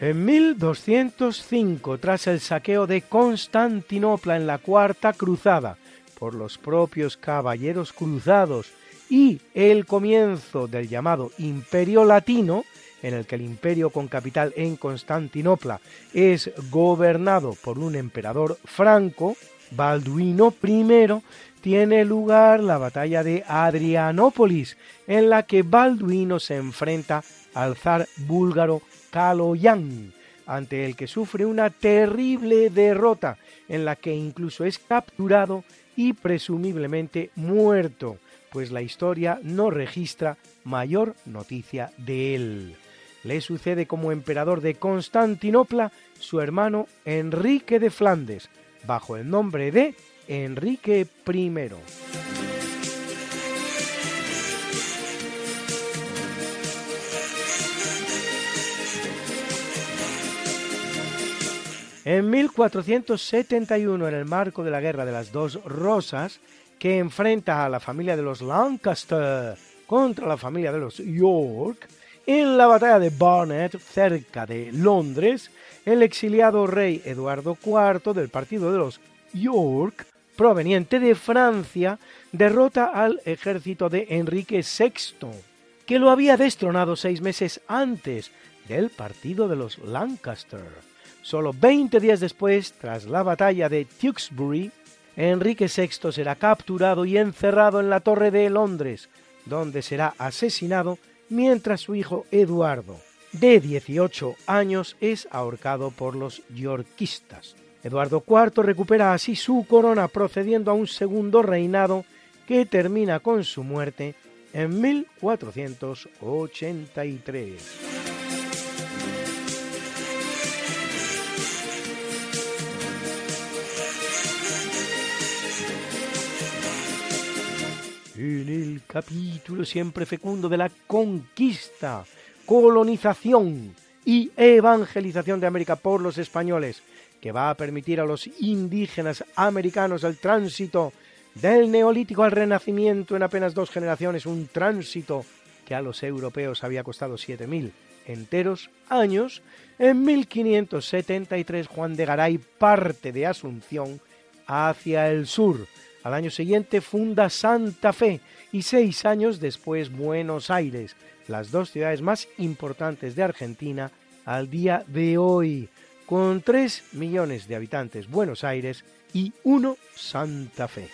En 1205, tras el saqueo de Constantinopla en la Cuarta Cruzada por los propios caballeros cruzados y el comienzo del llamado Imperio Latino, en el que el imperio con capital en Constantinopla es gobernado por un emperador franco, Balduino I, tiene lugar la batalla de Adrianópolis, en la que Balduino se enfrenta al zar búlgaro Kaloyan, ante el que sufre una terrible derrota en la que incluso es capturado y presumiblemente muerto, pues la historia no registra mayor noticia de él. Le sucede como emperador de Constantinopla su hermano Enrique de Flandes, bajo el nombre de Enrique I. En 1471, en el marco de la Guerra de las Dos Rosas, que enfrenta a la familia de los Lancaster contra la familia de los York, en la batalla de Barnet, cerca de Londres, el exiliado rey Eduardo IV del partido de los York, proveniente de Francia, derrota al ejército de Enrique VI, que lo había destronado seis meses antes del partido de los Lancaster. Solo 20 días después, tras la batalla de Tewkesbury, Enrique VI será capturado y encerrado en la Torre de Londres, donde será asesinado mientras su hijo Eduardo, de 18 años, es ahorcado por los yorquistas. Eduardo IV recupera así su corona procediendo a un segundo reinado que termina con su muerte en 1483. En el capítulo siempre fecundo de la conquista, colonización y evangelización de América por los españoles, que va a permitir a los indígenas americanos el tránsito del neolítico al renacimiento en apenas dos generaciones, un tránsito que a los europeos había costado 7.000 enteros años, en 1573 Juan de Garay parte de Asunción hacia el sur, al año siguiente funda Santa Fe y seis años después Buenos Aires, las dos ciudades más importantes de Argentina al día de hoy, con tres millones de habitantes Buenos Aires y uno Santa Fe.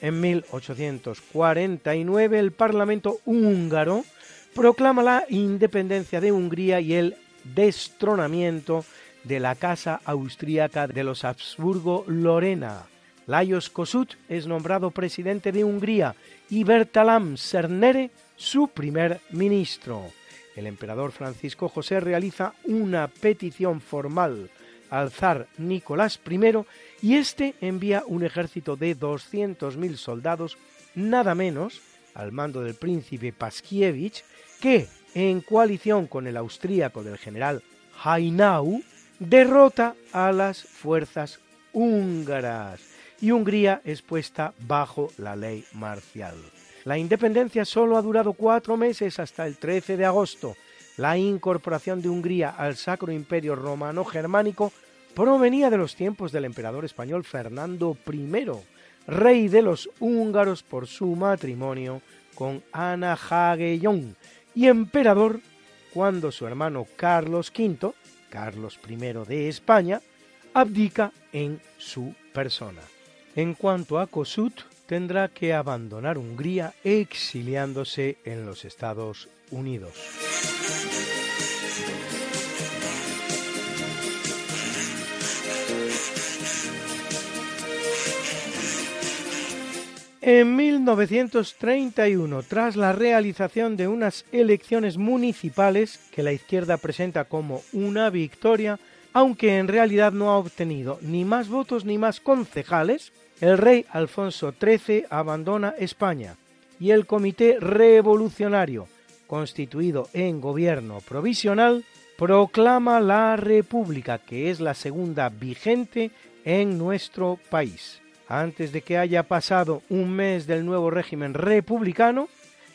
En 1849 el Parlamento húngaro proclama la independencia de Hungría y el destronamiento de la Casa Austríaca de los Habsburgo-Lorena. Lajos Kossuth es nombrado presidente de Hungría y Bertalan Cernere su primer ministro. El emperador Francisco José realiza una petición formal al zar Nicolás I y este envía un ejército de 200.000 soldados, nada menos, al mando del príncipe Paskievich, que, en coalición con el austríaco del general Hainau, derrota a las fuerzas húngaras y Hungría es puesta bajo la ley marcial. La independencia solo ha durado cuatro meses hasta el 13 de agosto. La incorporación de Hungría al Sacro Imperio Romano Germánico provenía de los tiempos del emperador español Fernando I, rey de los húngaros por su matrimonio con Ana Jagellón y emperador cuando su hermano Carlos V, Carlos I de España, abdica en su persona. En cuanto a Kossuth, tendrá que abandonar Hungría exiliándose en los Estados Unidos. En 1931, tras la realización de unas elecciones municipales que la izquierda presenta como una victoria, aunque en realidad no ha obtenido ni más votos ni más concejales, el rey Alfonso XIII abandona España y el Comité Revolucionario, constituido en gobierno provisional, proclama la República, que es la segunda vigente en nuestro país antes de que haya pasado un mes del nuevo régimen republicano,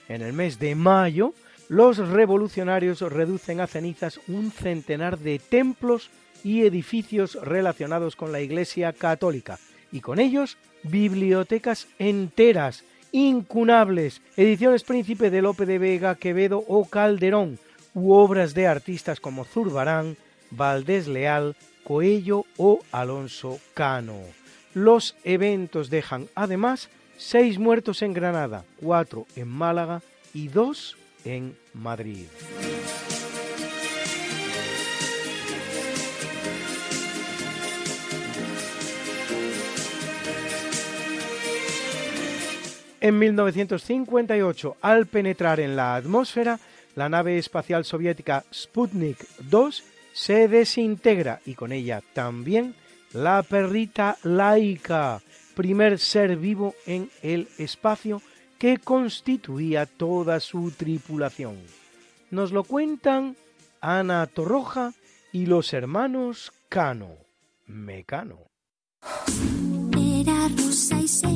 en el mes de mayo, los revolucionarios reducen a cenizas un centenar de templos y edificios relacionados con la Iglesia Católica, y con ellos bibliotecas enteras, incunables, ediciones Príncipe de Lope de Vega, Quevedo o Calderón, u obras de artistas como Zurbarán, Valdés Leal, Coello o Alonso Cano. Los eventos dejan además seis muertos en Granada, cuatro en Málaga y dos en Madrid. En 1958, al penetrar en la atmósfera, la nave espacial soviética Sputnik 2 se desintegra y con ella también la perrita laica, primer ser vivo en el espacio que constituía toda su tripulación. Nos lo cuentan Ana Torroja y los hermanos Cano, Mecano. Era rusa y se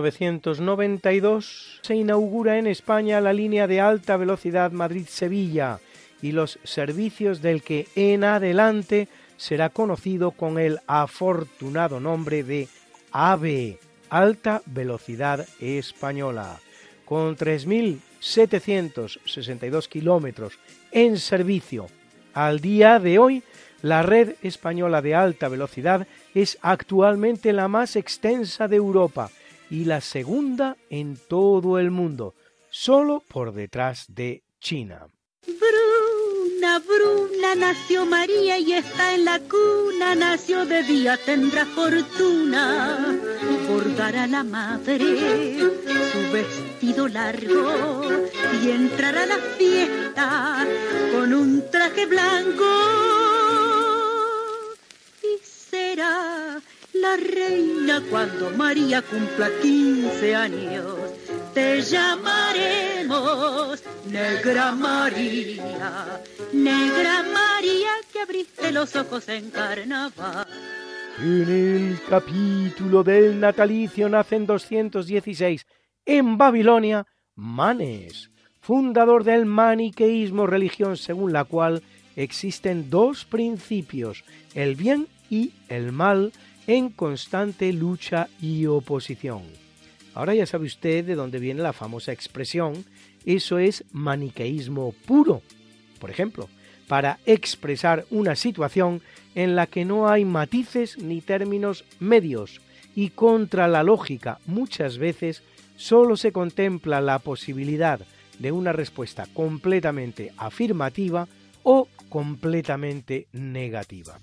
1992 se inaugura en España la línea de alta velocidad Madrid-Sevilla y los servicios del que en adelante será conocido con el afortunado nombre de AVE, Alta Velocidad Española, con 3.762 kilómetros en servicio. Al día de hoy, la red española de alta velocidad es actualmente la más extensa de Europa y la segunda en todo el mundo, solo por detrás de China. Bruna, Bruna, nació María y está en la cuna, nació de día, tendrá fortuna, bordará la madre su vestido largo. Y entrará a la fiesta con un traje blanco. Será la reina cuando María cumpla 15 años. Te llamaremos Negra María, Negra María que abriste los ojos en carnaval. En el capítulo del natalicio nace en 216 en Babilonia Manes, fundador del maniqueísmo, religión según la cual existen dos principios, el bien y el mal en constante lucha y oposición. Ahora ya sabe usted de dónde viene la famosa expresión, eso es maniqueísmo puro. Por ejemplo, para expresar una situación en la que no hay matices ni términos medios y contra la lógica muchas veces solo se contempla la posibilidad de una respuesta completamente afirmativa o completamente negativa.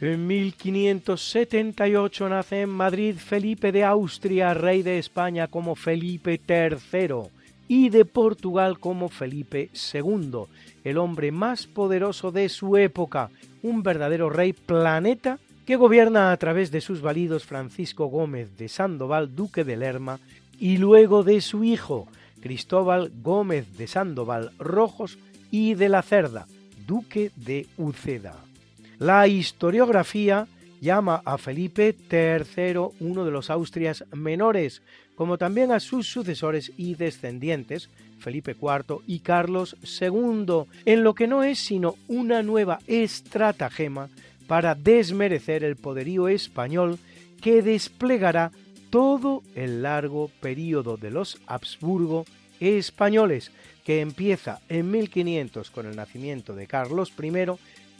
En 1578 nace en Madrid Felipe de Austria, rey de España como Felipe III y de Portugal como Felipe II, el hombre más poderoso de su época, un verdadero rey planeta que gobierna a través de sus validos Francisco Gómez de Sandoval, duque de Lerma, y luego de su hijo, Cristóbal Gómez de Sandoval Rojos y de la Cerda, duque de Uceda. La historiografía llama a Felipe III uno de los Austrias menores, como también a sus sucesores y descendientes, Felipe IV y Carlos II, en lo que no es sino una nueva estratagema para desmerecer el poderío español que desplegará todo el largo período de los Habsburgo españoles, que empieza en 1500 con el nacimiento de Carlos I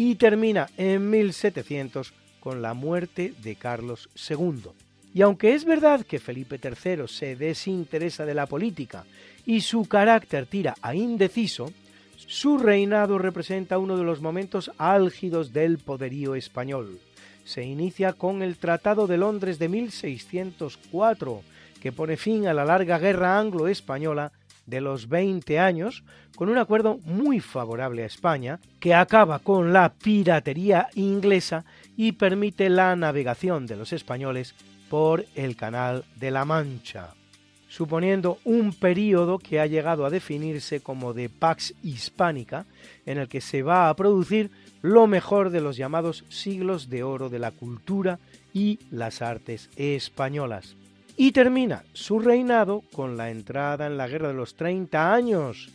y termina en 1700 con la muerte de Carlos II. Y aunque es verdad que Felipe III se desinteresa de la política y su carácter tira a indeciso, su reinado representa uno de los momentos álgidos del poderío español. Se inicia con el Tratado de Londres de 1604, que pone fin a la larga guerra anglo-española de los 20 años, con un acuerdo muy favorable a España, que acaba con la piratería inglesa y permite la navegación de los españoles por el Canal de la Mancha, suponiendo un período que ha llegado a definirse como de Pax Hispánica, en el que se va a producir lo mejor de los llamados siglos de oro de la cultura y las artes españolas y termina su reinado con la entrada en la Guerra de los 30 años,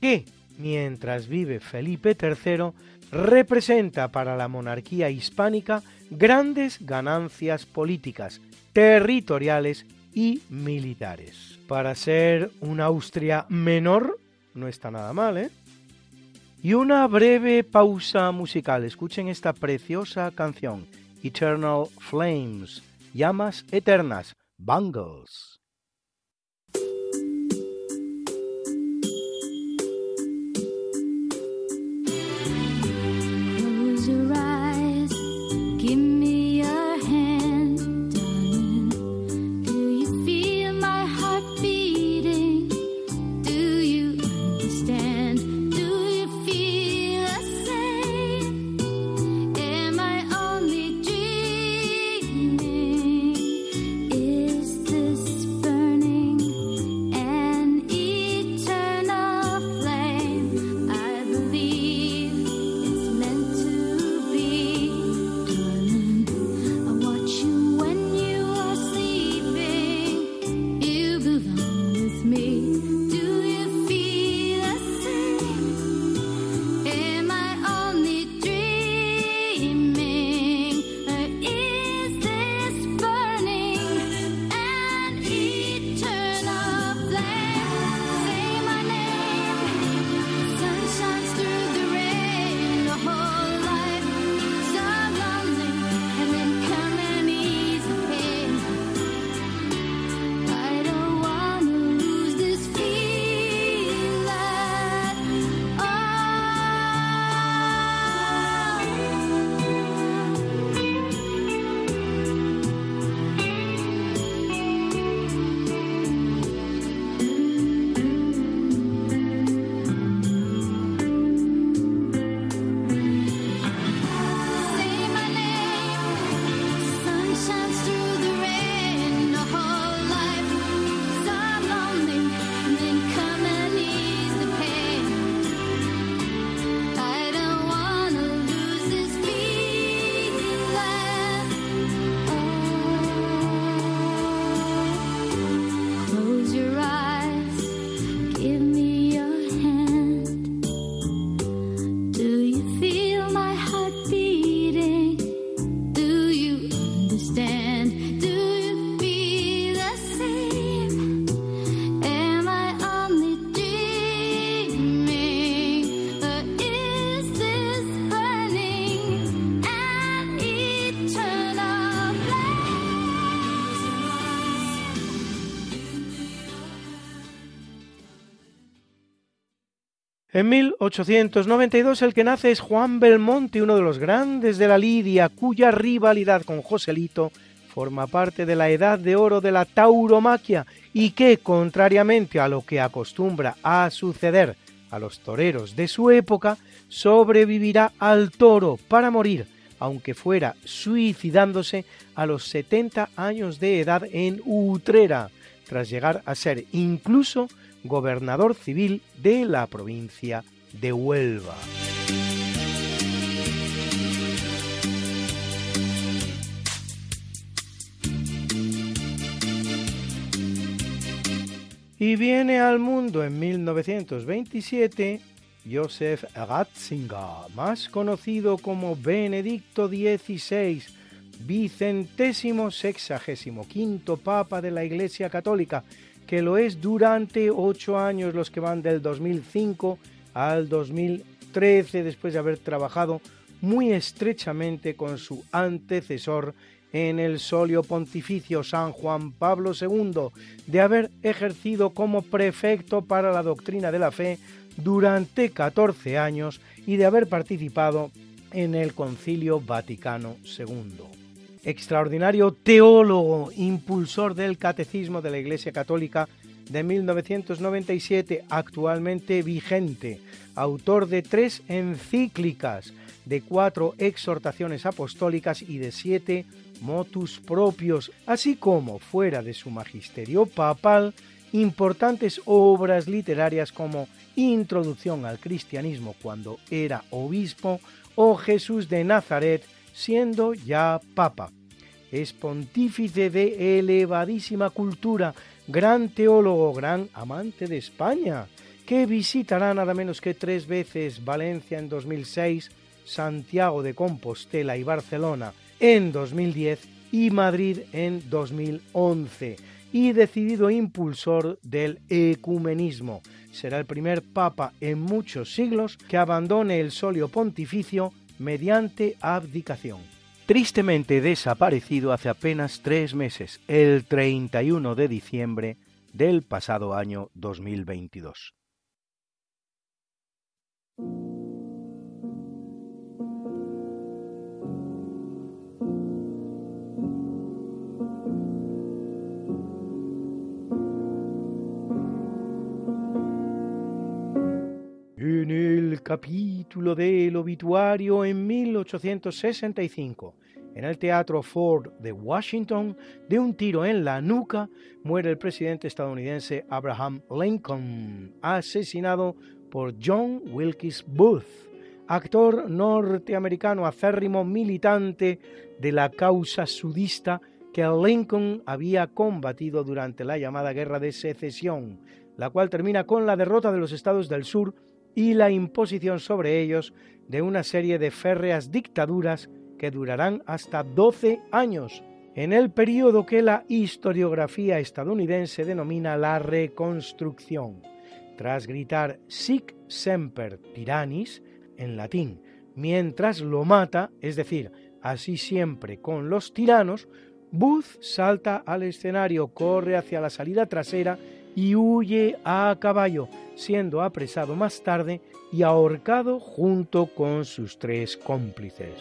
que, mientras vive Felipe III, representa para la monarquía hispánica grandes ganancias políticas, territoriales y militares. Para ser una Austria menor, no está nada mal, ¿eh? Y una breve pausa musical. Escuchen esta preciosa canción, Eternal Flames, llamas eternas, Bungles. En 1892 el que nace es Juan Belmonte, uno de los grandes de la lidia, cuya rivalidad con Joselito forma parte de la edad de oro de la tauromaquia y que, contrariamente a lo que acostumbra a suceder a los toreros de su época, sobrevivirá al toro para morir, aunque fuera suicidándose a los 70 años de edad en Utrera, tras llegar a ser incluso gobernador civil de la provincia de Huelva. Y viene al mundo en 1927 Joseph Ratzinger, más conocido como Benedicto XVI, vicentésimo sexagésimo quinto Papa de la Iglesia Católica, que lo es durante ocho años, los que van del 2005 al 2013, después de haber trabajado muy estrechamente con su antecesor en el solio pontificio San Juan Pablo II, de haber ejercido como prefecto para la doctrina de la fe durante 14 años y de haber participado en el Concilio Vaticano II extraordinario teólogo, impulsor del Catecismo de la Iglesia Católica de 1997, actualmente vigente, autor de tres encíclicas, de cuatro exhortaciones apostólicas y de siete motus propios, así como, fuera de su magisterio papal, importantes obras literarias como Introducción al Cristianismo cuando era obispo o Jesús de Nazaret siendo ya papa. Es pontífice de elevadísima cultura, gran teólogo, gran amante de España, que visitará nada menos que tres veces Valencia en 2006, Santiago de Compostela y Barcelona en 2010 y Madrid en 2011 y decidido impulsor del ecumenismo. Será el primer papa en muchos siglos que abandone el solio pontificio mediante abdicación. Tristemente desaparecido hace apenas tres meses, el 31 de diciembre del pasado año 2022. En el capítulo del obituario en 1865, en el Teatro Ford de Washington, de un tiro en la nuca, muere el presidente estadounidense Abraham Lincoln, asesinado por John Wilkes Booth, actor norteamericano acérrimo militante de la causa sudista que Lincoln había combatido durante la llamada Guerra de Secesión, la cual termina con la derrota de los estados del sur y la imposición sobre ellos de una serie de férreas dictaduras que durarán hasta 12 años, en el periodo que la historiografía estadounidense denomina la Reconstrucción. Tras gritar Sic semper tyrannis en latín, mientras lo mata, es decir, así siempre con los tiranos, Booth salta al escenario, corre hacia la salida trasera y huye a caballo, siendo apresado más tarde y ahorcado junto con sus tres cómplices.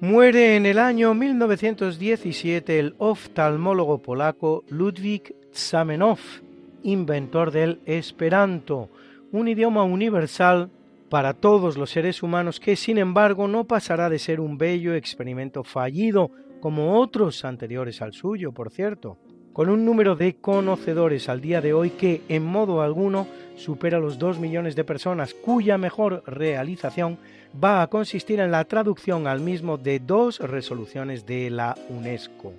Muere en el año 1917 el oftalmólogo polaco Ludwig Zamenhof, inventor del Esperanto, un idioma universal para todos los seres humanos que sin embargo no pasará de ser un bello experimento fallido como otros anteriores al suyo, por cierto, con un número de conocedores al día de hoy que en modo alguno supera los 2 millones de personas, cuya mejor realización va a consistir en la traducción al mismo de dos resoluciones de la UNESCO.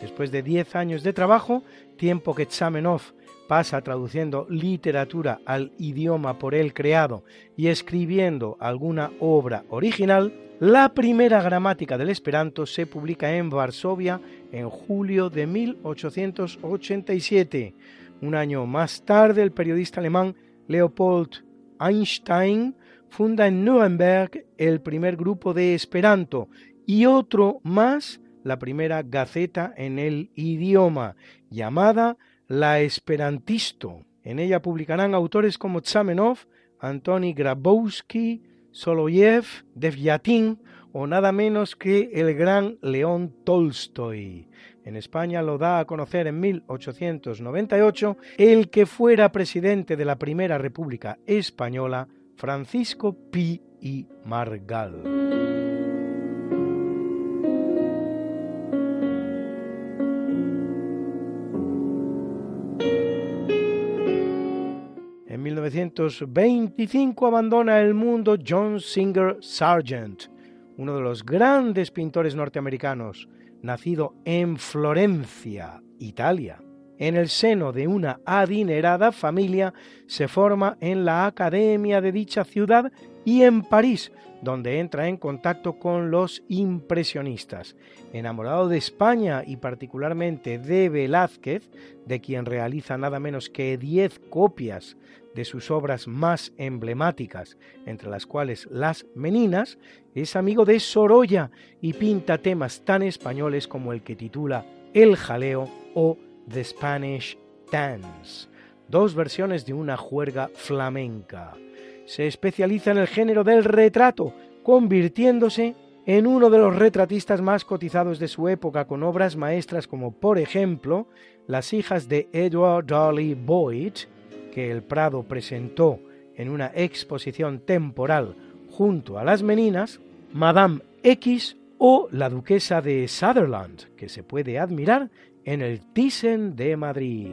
Después de 10 años de trabajo, tiempo que Zamenhof pasa traduciendo literatura al idioma por él creado y escribiendo alguna obra original, la primera gramática del esperanto se publica en Varsovia en julio de 1887. Un año más tarde, el periodista alemán Leopold Einstein funda en Nuremberg el primer grupo de esperanto y otro más, la primera gaceta en el idioma, llamada La Esperantisto. En ella publicarán autores como Tsamenov, Antoni Grabowski, Soloyev, Devyatin o nada menos que el gran León Tolstoy. En España lo da a conocer en 1898 el que fuera presidente de la Primera República Española, Francisco Pi y Margal. 1925 abandona el mundo John Singer Sargent, uno de los grandes pintores norteamericanos, nacido en Florencia, Italia. En el seno de una adinerada familia se forma en la academia de dicha ciudad y en París, donde entra en contacto con los impresionistas. Enamorado de España y particularmente de Velázquez, de quien realiza nada menos que 10 copias de sus obras más emblemáticas, entre las cuales Las Meninas, es amigo de Sorolla y pinta temas tan españoles como el que titula El Jaleo o The Spanish Dance, dos versiones de una juerga flamenca. Se especializa en el género del retrato, convirtiéndose en uno de los retratistas más cotizados de su época, con obras maestras como, por ejemplo, Las hijas de Edward Darley Boyd, que el Prado presentó en una exposición temporal junto a las Meninas, Madame X o La Duquesa de Sutherland, que se puede admirar en el Thyssen de Madrid.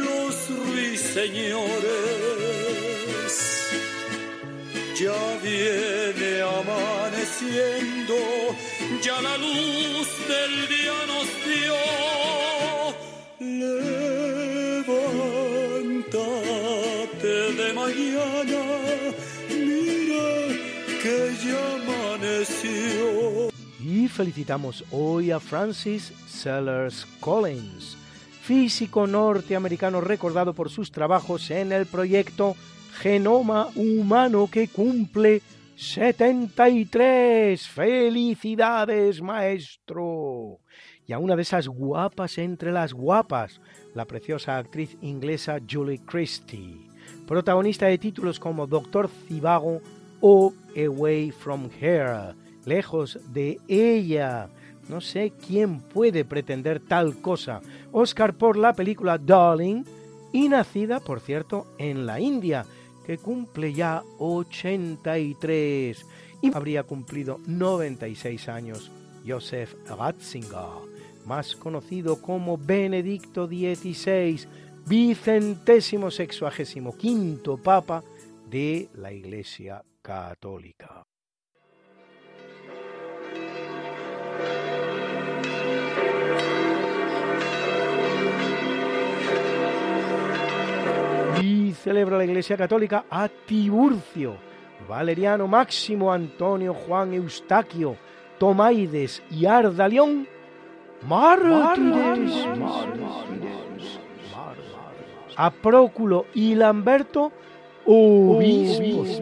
los ruiseñores. Ya viene amaneciendo, ya la luz del día nos dio. Levántate de mañana, mira que ya amaneció. Y felicitamos hoy a Francis Sellers Collins, físico norteamericano recordado por sus trabajos en el proyecto Genoma Humano que cumple 73. ¡Felicidades, maestro! Y a una de esas guapas entre las guapas, la preciosa actriz inglesa Julie Christie, protagonista de títulos como Doctor Cibago o Away from Here, lejos de ella. No sé quién puede pretender tal cosa. Oscar por la película Darling y nacida, por cierto, en la India, que cumple ya 83 y habría cumplido 96 años Joseph Ratzinger, más conocido como Benedicto XVI, vicentésimo sexuagésimo quinto papa de la Iglesia Católica. Y celebra la Iglesia Católica a Tiburcio, Valeriano Máximo, Antonio, Juan Eustaquio, Tomaides y Ardalión, mártires, a Próculo y Lamberto, obispos,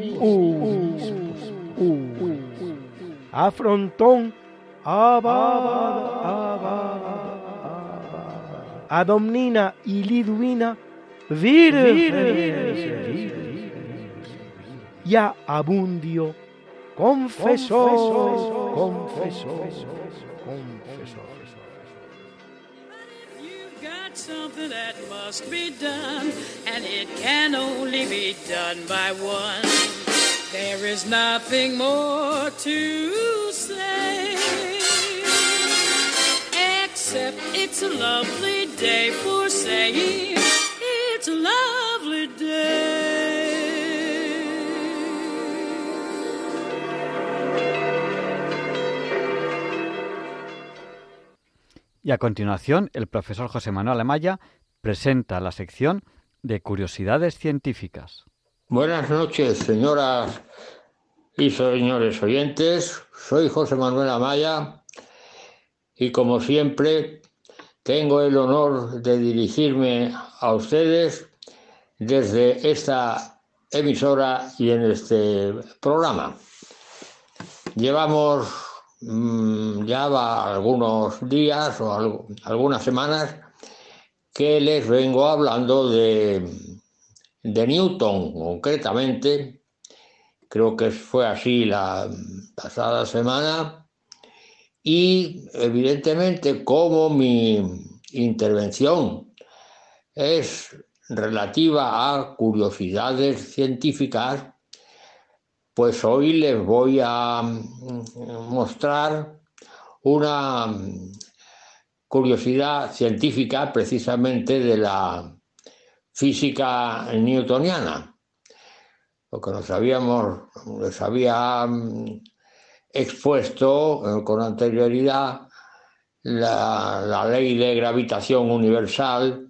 a Frontón, a Domnina y Liduina, vírgenes, y a Abundio, confesó, confesó, confesó. got something that must be done, and it can only be done by one. There is nothing more to say except it's a lovely day for saying it's a lovely day. Y a continuación, el profesor José Manuel Amaya presenta la sección de curiosidades científicas. Buenas noches, señoras y señores oyentes. Soy José Manuel Amaya y como siempre tengo el honor de dirigirme a ustedes desde esta emisora y en este programa. Llevamos mm, ya algunos días o algunas semanas que les vengo hablando de, de Newton, concretamente. Creo que fue así la pasada semana. Y evidentemente como mi intervención es relativa a curiosidades científicas, pues hoy les voy a mm, mostrar una curiosidad científica precisamente de la física newtoniana. Lo que nos habíamos, les había mm, expuesto eh, con anterioridad la, la ley de gravitación universal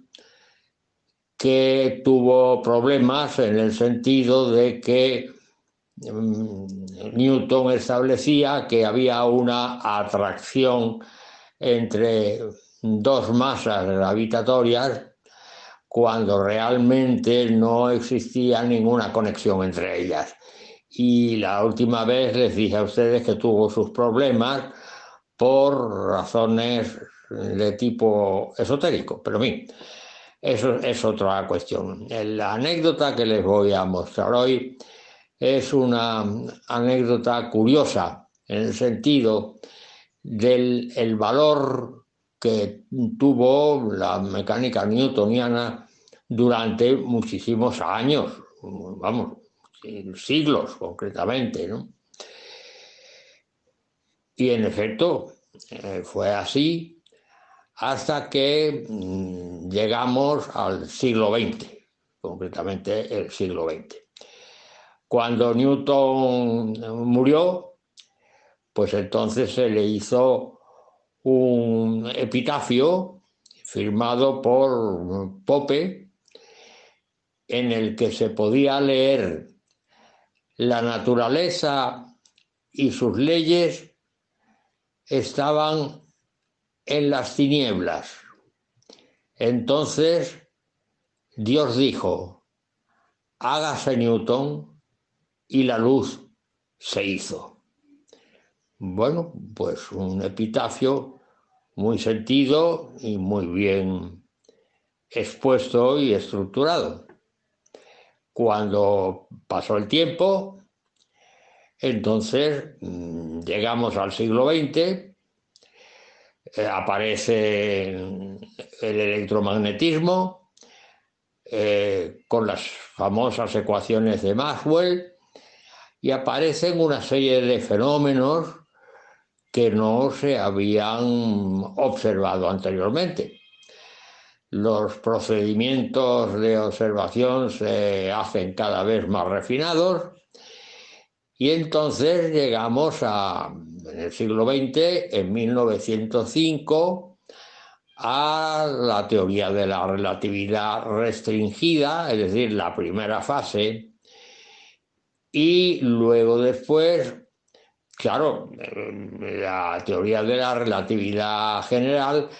que tuvo problemas en el sentido de que mm, Newton establecía que había una atracción entre dos masas gravitatorias cuando realmente no existía ninguna conexión entre ellas. Y la última vez les dije a ustedes que tuvo sus problemas por razones de tipo esotérico, pero en fin, eso es otra cuestión. La anécdota que les voy a mostrar hoy es una anécdota curiosa en el sentido del el valor que tuvo la mecánica newtoniana durante muchísimos años, vamos, siglos concretamente, ¿no? Y en efecto, eh, fue así hasta que mm, llegamos al siglo XX, concretamente el siglo XX. Cuando Newton murió, pues entonces se le hizo un epitafio firmado por Pope en el que se podía leer la naturaleza y sus leyes estaban en las tinieblas. Entonces Dios dijo, hágase Newton y la luz se hizo. Bueno, pues un epitafio muy sentido y muy bien expuesto y estructurado. Cuando pasó el tiempo, entonces mm, llegamos al siglo XX, eh, aparece el electromagnetismo eh, con las famosas ecuaciones de Maxwell y aparecen una serie de fenómenos que no se habían observado anteriormente. Los procedimientos de observación se hacen cada vez más refinados y entonces llegamos a, en el siglo XX, en 1905, a la teoría de la relatividad restringida, es decir, la primera fase, y luego después Claro, la teoría de la relatividad general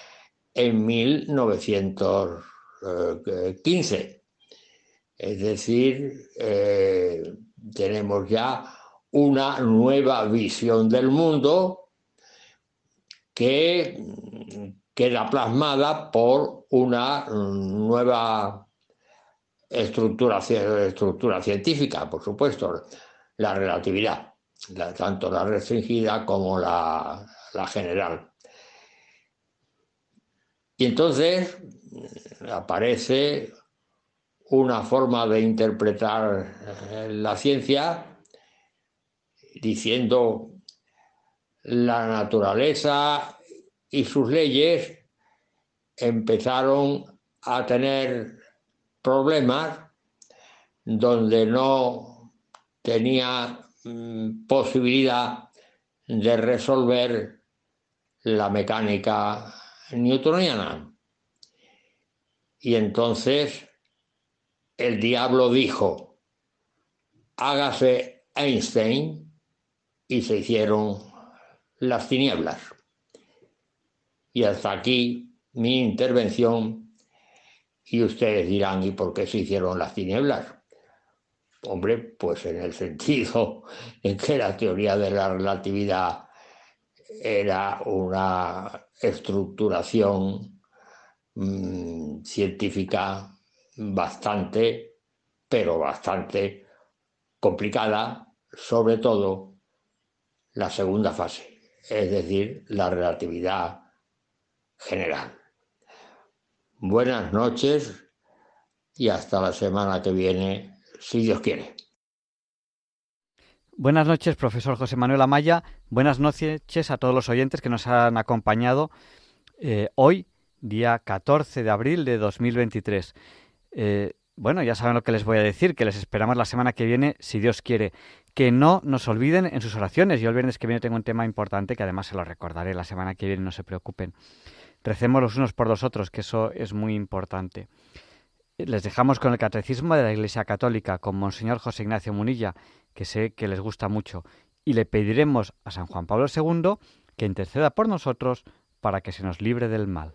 en 1915. Es decir, eh, tenemos ya una nueva visión del mundo que queda plasmada por una nueva estructura científica, por supuesto, la relatividad tanto la restringida como la, la, general. Y entonces aparece una forma de interpretar la ciencia diciendo la naturaleza y sus leyes empezaron a tener problemas donde no tenía posibilidad de resolver la mecánica newtoniana. Y entonces el diablo dijo, hágase Einstein y se hicieron las tinieblas. Y hasta aquí mi intervención y ustedes dirán, ¿y por qué se hicieron las tinieblas? Hombre, pues en el sentido en que la teoría de la relatividad era una estructuración mm, científica bastante, pero bastante complicada, sobre todo la segunda fase, es decir, la relatividad general. Buenas noches y hasta la semana que viene, si Dios quiere. Buenas noches, profesor José Manuel Amaya. Buenas noches a todos los oyentes que nos han acompañado eh, hoy, día 14 de abril de 2023. Eh, bueno, ya saben lo que les voy a decir, que les esperamos la semana que viene, si Dios quiere. Que no nos olviden en sus oraciones. Yo el viernes que viene tengo un tema importante que además se lo recordaré la semana que viene, no se preocupen. Recemos los unos por los otros, que eso es muy importante. Les dejamos con el Catecismo de la Iglesia Católica, con Monseñor José Ignacio Munilla, que sé que les gusta mucho, y le pediremos a San Juan Pablo II que interceda por nosotros para que se nos libre del mal.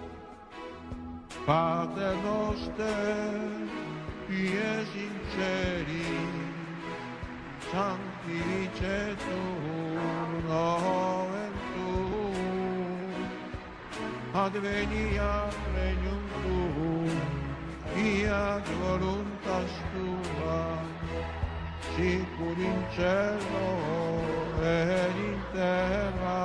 Pater noster, qui sinceri, in celi, sanctificetur nomen tuum, adveniat regnum tuum, fiat voluntas tua, sicur in cielo ed in terra,